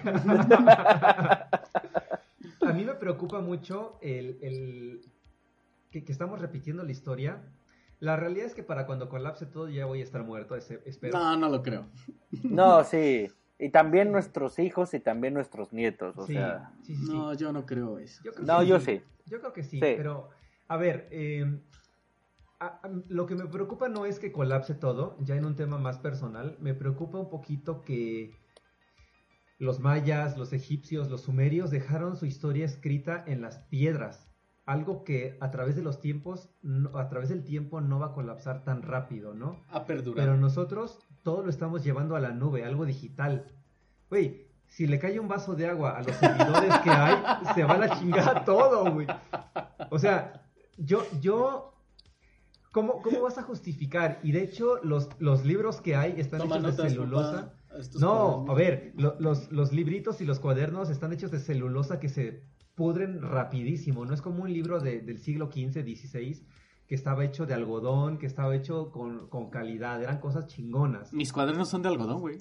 A mí me preocupa mucho el, que, estamos repitiendo la historia. La realidad es que para cuando colapse todo ya voy a estar muerto, espero. No, no lo creo. <laughs> No, sí. Y también nuestros hijos y también nuestros nietos, o sea... no, yo no creo eso. no, yo sí. Yo creo que sí, pero... A ver, eh, lo que me preocupa no es que colapse todo, ya en un tema más personal, me preocupa un poquito que los mayas, los egipcios, los sumerios dejaron su historia escrita en las piedras, algo que a través de los tiempos, a través del tiempo no va a colapsar tan rápido, ¿no? A perdurar. Pero nosotros todo lo estamos llevando a la nube, algo digital. Güey, si le cae un vaso de agua a los seguidores que hay, se va a la chingada todo, güey. O sea, yo, yo ¿Cómo, ¿Cómo, vas a justificar? Y de hecho, los, los libros que hay están hechos de celulosa. No, a ver, los, los libritos y los cuadernos están hechos de celulosa que se pudren rapidísimo. No es como un libro del siglo XV, XVI, que estaba hecho de algodón, que estaba hecho con, con calidad. Eran cosas chingonas. Mis cuadernos son de algodón, güey.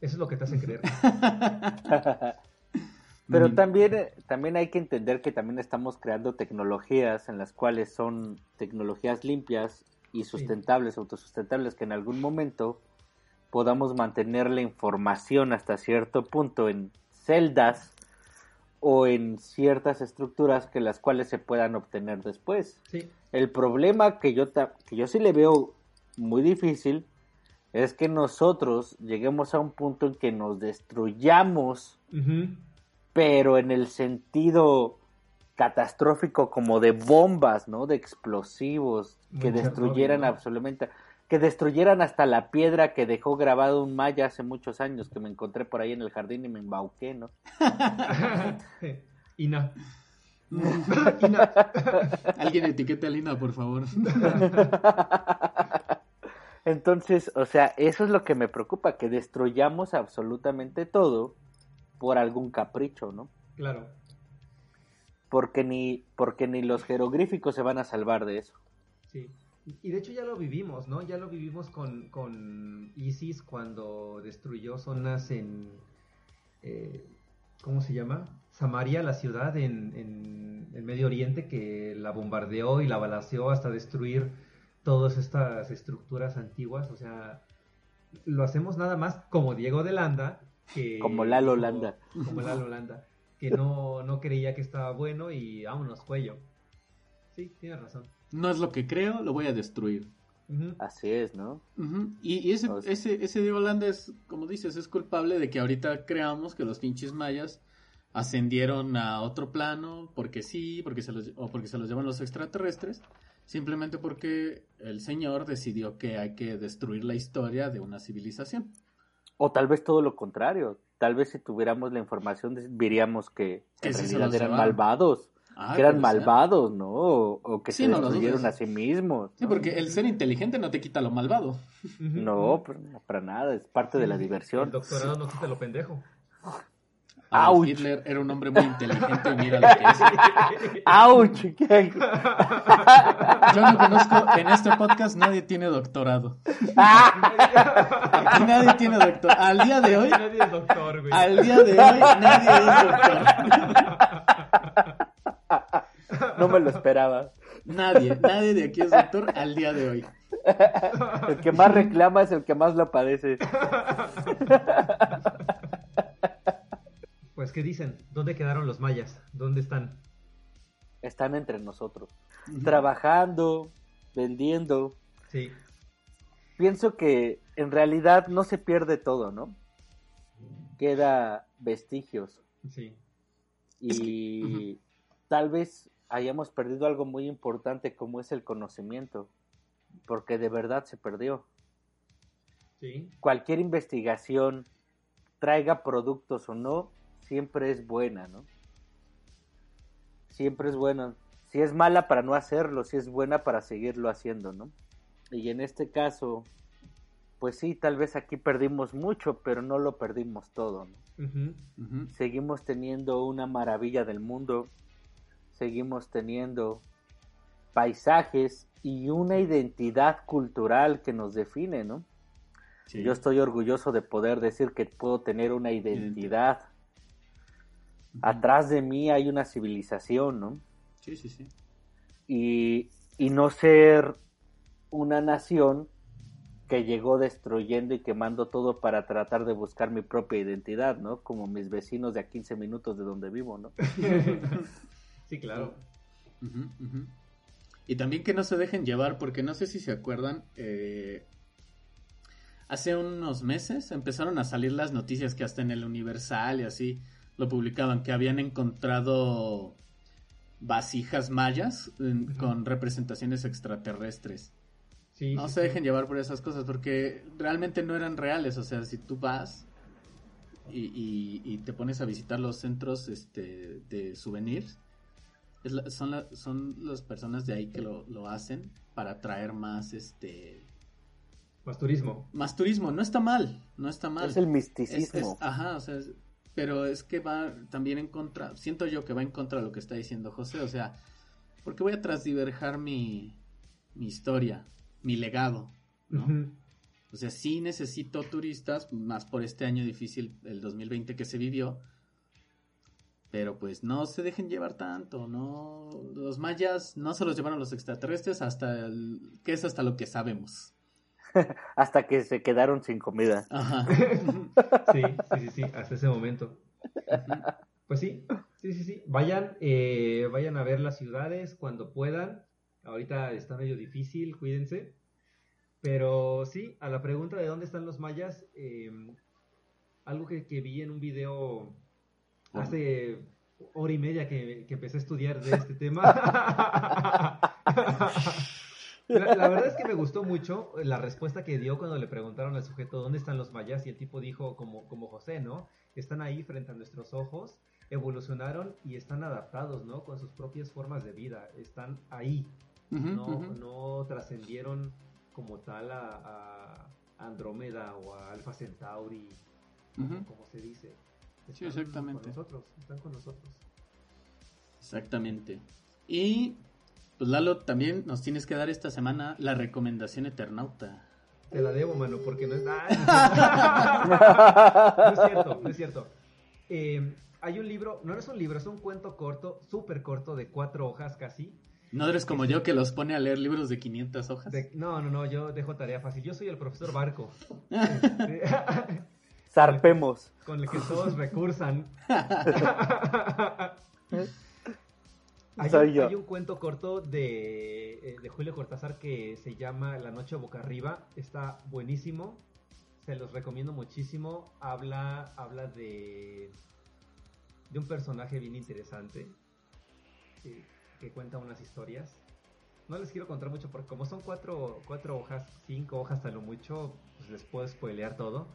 Eso es lo que te hace <laughs> creer. Pero también, también hay que entender que también estamos creando tecnologías en las cuales son tecnologías limpias y sustentables, autosustentables, que en algún momento podamos mantener la información hasta cierto punto en celdas o en ciertas estructuras que las cuales se puedan obtener después. El problema que yo, que yo sí le veo muy difícil es que nosotros lleguemos a un punto en que nos destruyamos pero en el sentido catastrófico como de bombas, ¿no? De explosivos que destruyeran absolutamente, que destruyeran hasta la piedra que dejó grabado un maya hace muchos años que me encontré por ahí en el jardín y me embauqué, ¿no? <laughs> Ina. <laughs> Ina. <laughs> Alguien etiquete a Lina, por favor. Entonces, o sea, eso es lo que me preocupa, que destruyamos absolutamente todo por algún capricho, ¿no? Claro. Porque ni, porque ni los jeroglíficos se van a salvar de eso. Sí. Y de hecho ya lo vivimos, ¿no? Ya lo vivimos con, con ISIS cuando destruyó zonas en... Eh, ¿Cómo se llama? Samaria, la ciudad en, en el Medio Oriente, que la bombardeó y la balaceó hasta destruir todas estas estructuras antiguas. O sea, lo hacemos nada más como Diego de Landa, como la Holanda. Como la Holanda. Que no, no creía que estaba bueno y vámonos, cuello. Sí, tienes razón. No es lo que creo, lo voy a destruir. Así es, ¿no? Y, ese, ese, ese Diego Holanda es, como dices, es culpable de que ahorita creamos que los pinches mayas ascendieron a otro plano porque sí, porque se los, o porque se los llevan los extraterrestres, simplemente porque el señor decidió que hay que destruir la historia de una civilización. O tal vez todo lo contrario. Tal vez si tuviéramos la información diríamos que en realidad eran malvados. Ah, que eran malvados, ¿no? O, que se destruyeron a sí mismos. Sí, porque el ser inteligente no te quita lo malvado. <laughs> No, para nada, es parte de la diversión. El doctorado no quita lo pendejo. ¡Auch! Hitler era un hombre muy inteligente y mira lo que es. ¡Auch! <laughs> Yo no conozco, en este podcast nadie tiene doctorado. Aquí nadie tiene doctorado. Al día de hoy. Nadie es doctor, güey. Al día de hoy nadie es doctor. <laughs> No me lo esperaba. Nadie, nadie de aquí es doctor al día de hoy. El que más reclama es el que más lo padece. Pues, ¿qué dicen? ¿Dónde quedaron los mayas? ¿Dónde están? Están entre nosotros. Trabajando, vendiendo. Sí. Pienso que en realidad no se pierde todo, ¿no? Queda vestigios. Sí. Y tal vez hayamos perdido algo muy importante como es el conocimiento, porque de verdad se perdió. Sí. Cualquier investigación, traiga productos o no, siempre es buena, ¿no? siempre es bueno. Si es mala para no hacerlo, si es buena para seguirlo haciendo, ¿no? Y en este caso, pues sí, tal vez aquí perdimos mucho, pero no lo perdimos todo, ¿no? Seguimos teniendo una maravilla del mundo, seguimos teniendo paisajes y una identidad cultural que nos define, ¿no? Yo estoy orgulloso de poder decir que puedo tener una identidad. Atrás de mí hay una civilización, ¿no? Sí, sí, sí. Y, y no ser una nación que llegó destruyendo y quemando todo para tratar de buscar mi propia identidad, ¿no? Como mis vecinos de a 15 minutos de donde vivo, ¿no? <laughs> sí, claro. Y también que no se dejen llevar, porque no sé si se acuerdan, eh, hace unos meses empezaron a salir las noticias que hasta en el Universal y así lo publicaban, que habían encontrado vasijas mayas con representaciones extraterrestres. no se dejen llevar por esas cosas, porque realmente no eran reales. O sea, si tú vas y, te pones a visitar los centros este, de souvenirs, son, son las personas de ahí que lo, lo hacen para atraer más este más turismo. Más turismo, no está mal, no está mal. Es el misticismo. ajá, o sea, pero es que va también en contra, siento yo que va en contra de lo que está diciendo José, o sea, porque voy a transdiverjar mi, mi historia, mi legado, ¿no? O sea, sí necesito turistas, más por este año difícil, el 2020 que se vivió, pero pues no se dejen llevar tanto, no, los mayas no se los llevaron los extraterrestres hasta, el, que es hasta lo que sabemos. <laughs> hasta que se quedaron sin comida. <laughs> sí, sí, sí, sí, hasta ese momento. Pues sí, sí, sí, sí. Vayan, eh, vayan a ver las ciudades cuando puedan. Ahorita está medio difícil, cuídense. Pero sí, a la pregunta de dónde están los mayas, em, algo que, vi en un video hace hora y media que, que empecé a estudiar de este tema. <laughs> La, verdad es que me gustó mucho la respuesta que dio cuando le preguntaron al sujeto dónde están los mayas y el tipo dijo como, como José, ¿no? Están ahí frente a nuestros ojos, evolucionaron y están adaptados, ¿no? Con sus propias formas de vida, están ahí, no, no trascendieron como tal a, Andrómeda o a Alpha Centauri, como, se dice. Sí, exactamente. Con nosotros, están con nosotros. Exactamente. Y pues Lalo, también nos tienes que dar esta semana la recomendación Eternauta. Te la debo, mano, porque no es nada. <laughs> no es cierto, no es cierto. Eh, hay un libro, no es un libro, es un cuento corto, súper corto, de cuatro hojas casi. ¿No eres como yo que los pone a leer libros de 500 hojas? no, no, no, yo dejo tarea fácil. Yo soy el profesor Barco. <laughs> <laughs> Zarpemos. Con el que todos recursan. <laughs> Hay, un, cuento corto de, eh, de, Julio Cortázar que se llama La noche boca arriba. Está buenísimo. Se los recomiendo muchísimo. Habla, habla de, de un personaje bien interesante que, cuenta unas historias. No les quiero contar mucho porque como son cuatro, cuatro hojas, cinco hojas a lo mucho, pues les puedo spoilear todo.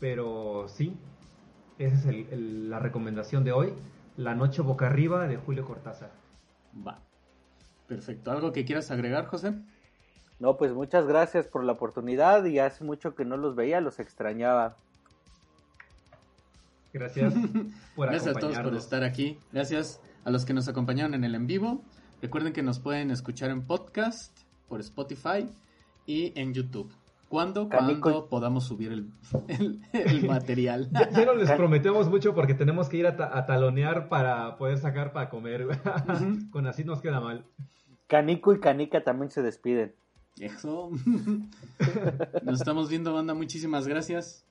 Pero sí, esa es la recomendación de hoy. La noche boca arriba de Julio Cortázar. Va. Perfecto. ¿Algo que quieras agregar, José? No, pues muchas gracias por la oportunidad y hace mucho que no los veía, los extrañaba. Gracias <laughs> por Gracias a todos por estar aquí. Gracias a los que nos acompañaron en el en vivo. Recuerden que nos pueden escuchar en podcast, por Spotify y en YouTube. ¿Cuándo, cuando podamos subir el, <laughs> material? <laughs> ya, no les prometemos mucho porque tenemos que ir a, talonear para poder sacar para comer. <laughs> Con así nos queda mal. Canico y Canica también se despiden. Eso. Nos estamos viendo, banda. Muchísimas gracias.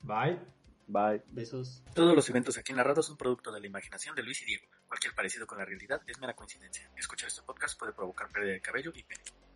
Bye. Bye. Besos. Todos los eventos aquí narrados son producto de la imaginación de Luis y Diego. Cualquier parecido con la realidad es mera coincidencia. Escuchar este podcast puede provocar pérdida de cabello y pelo.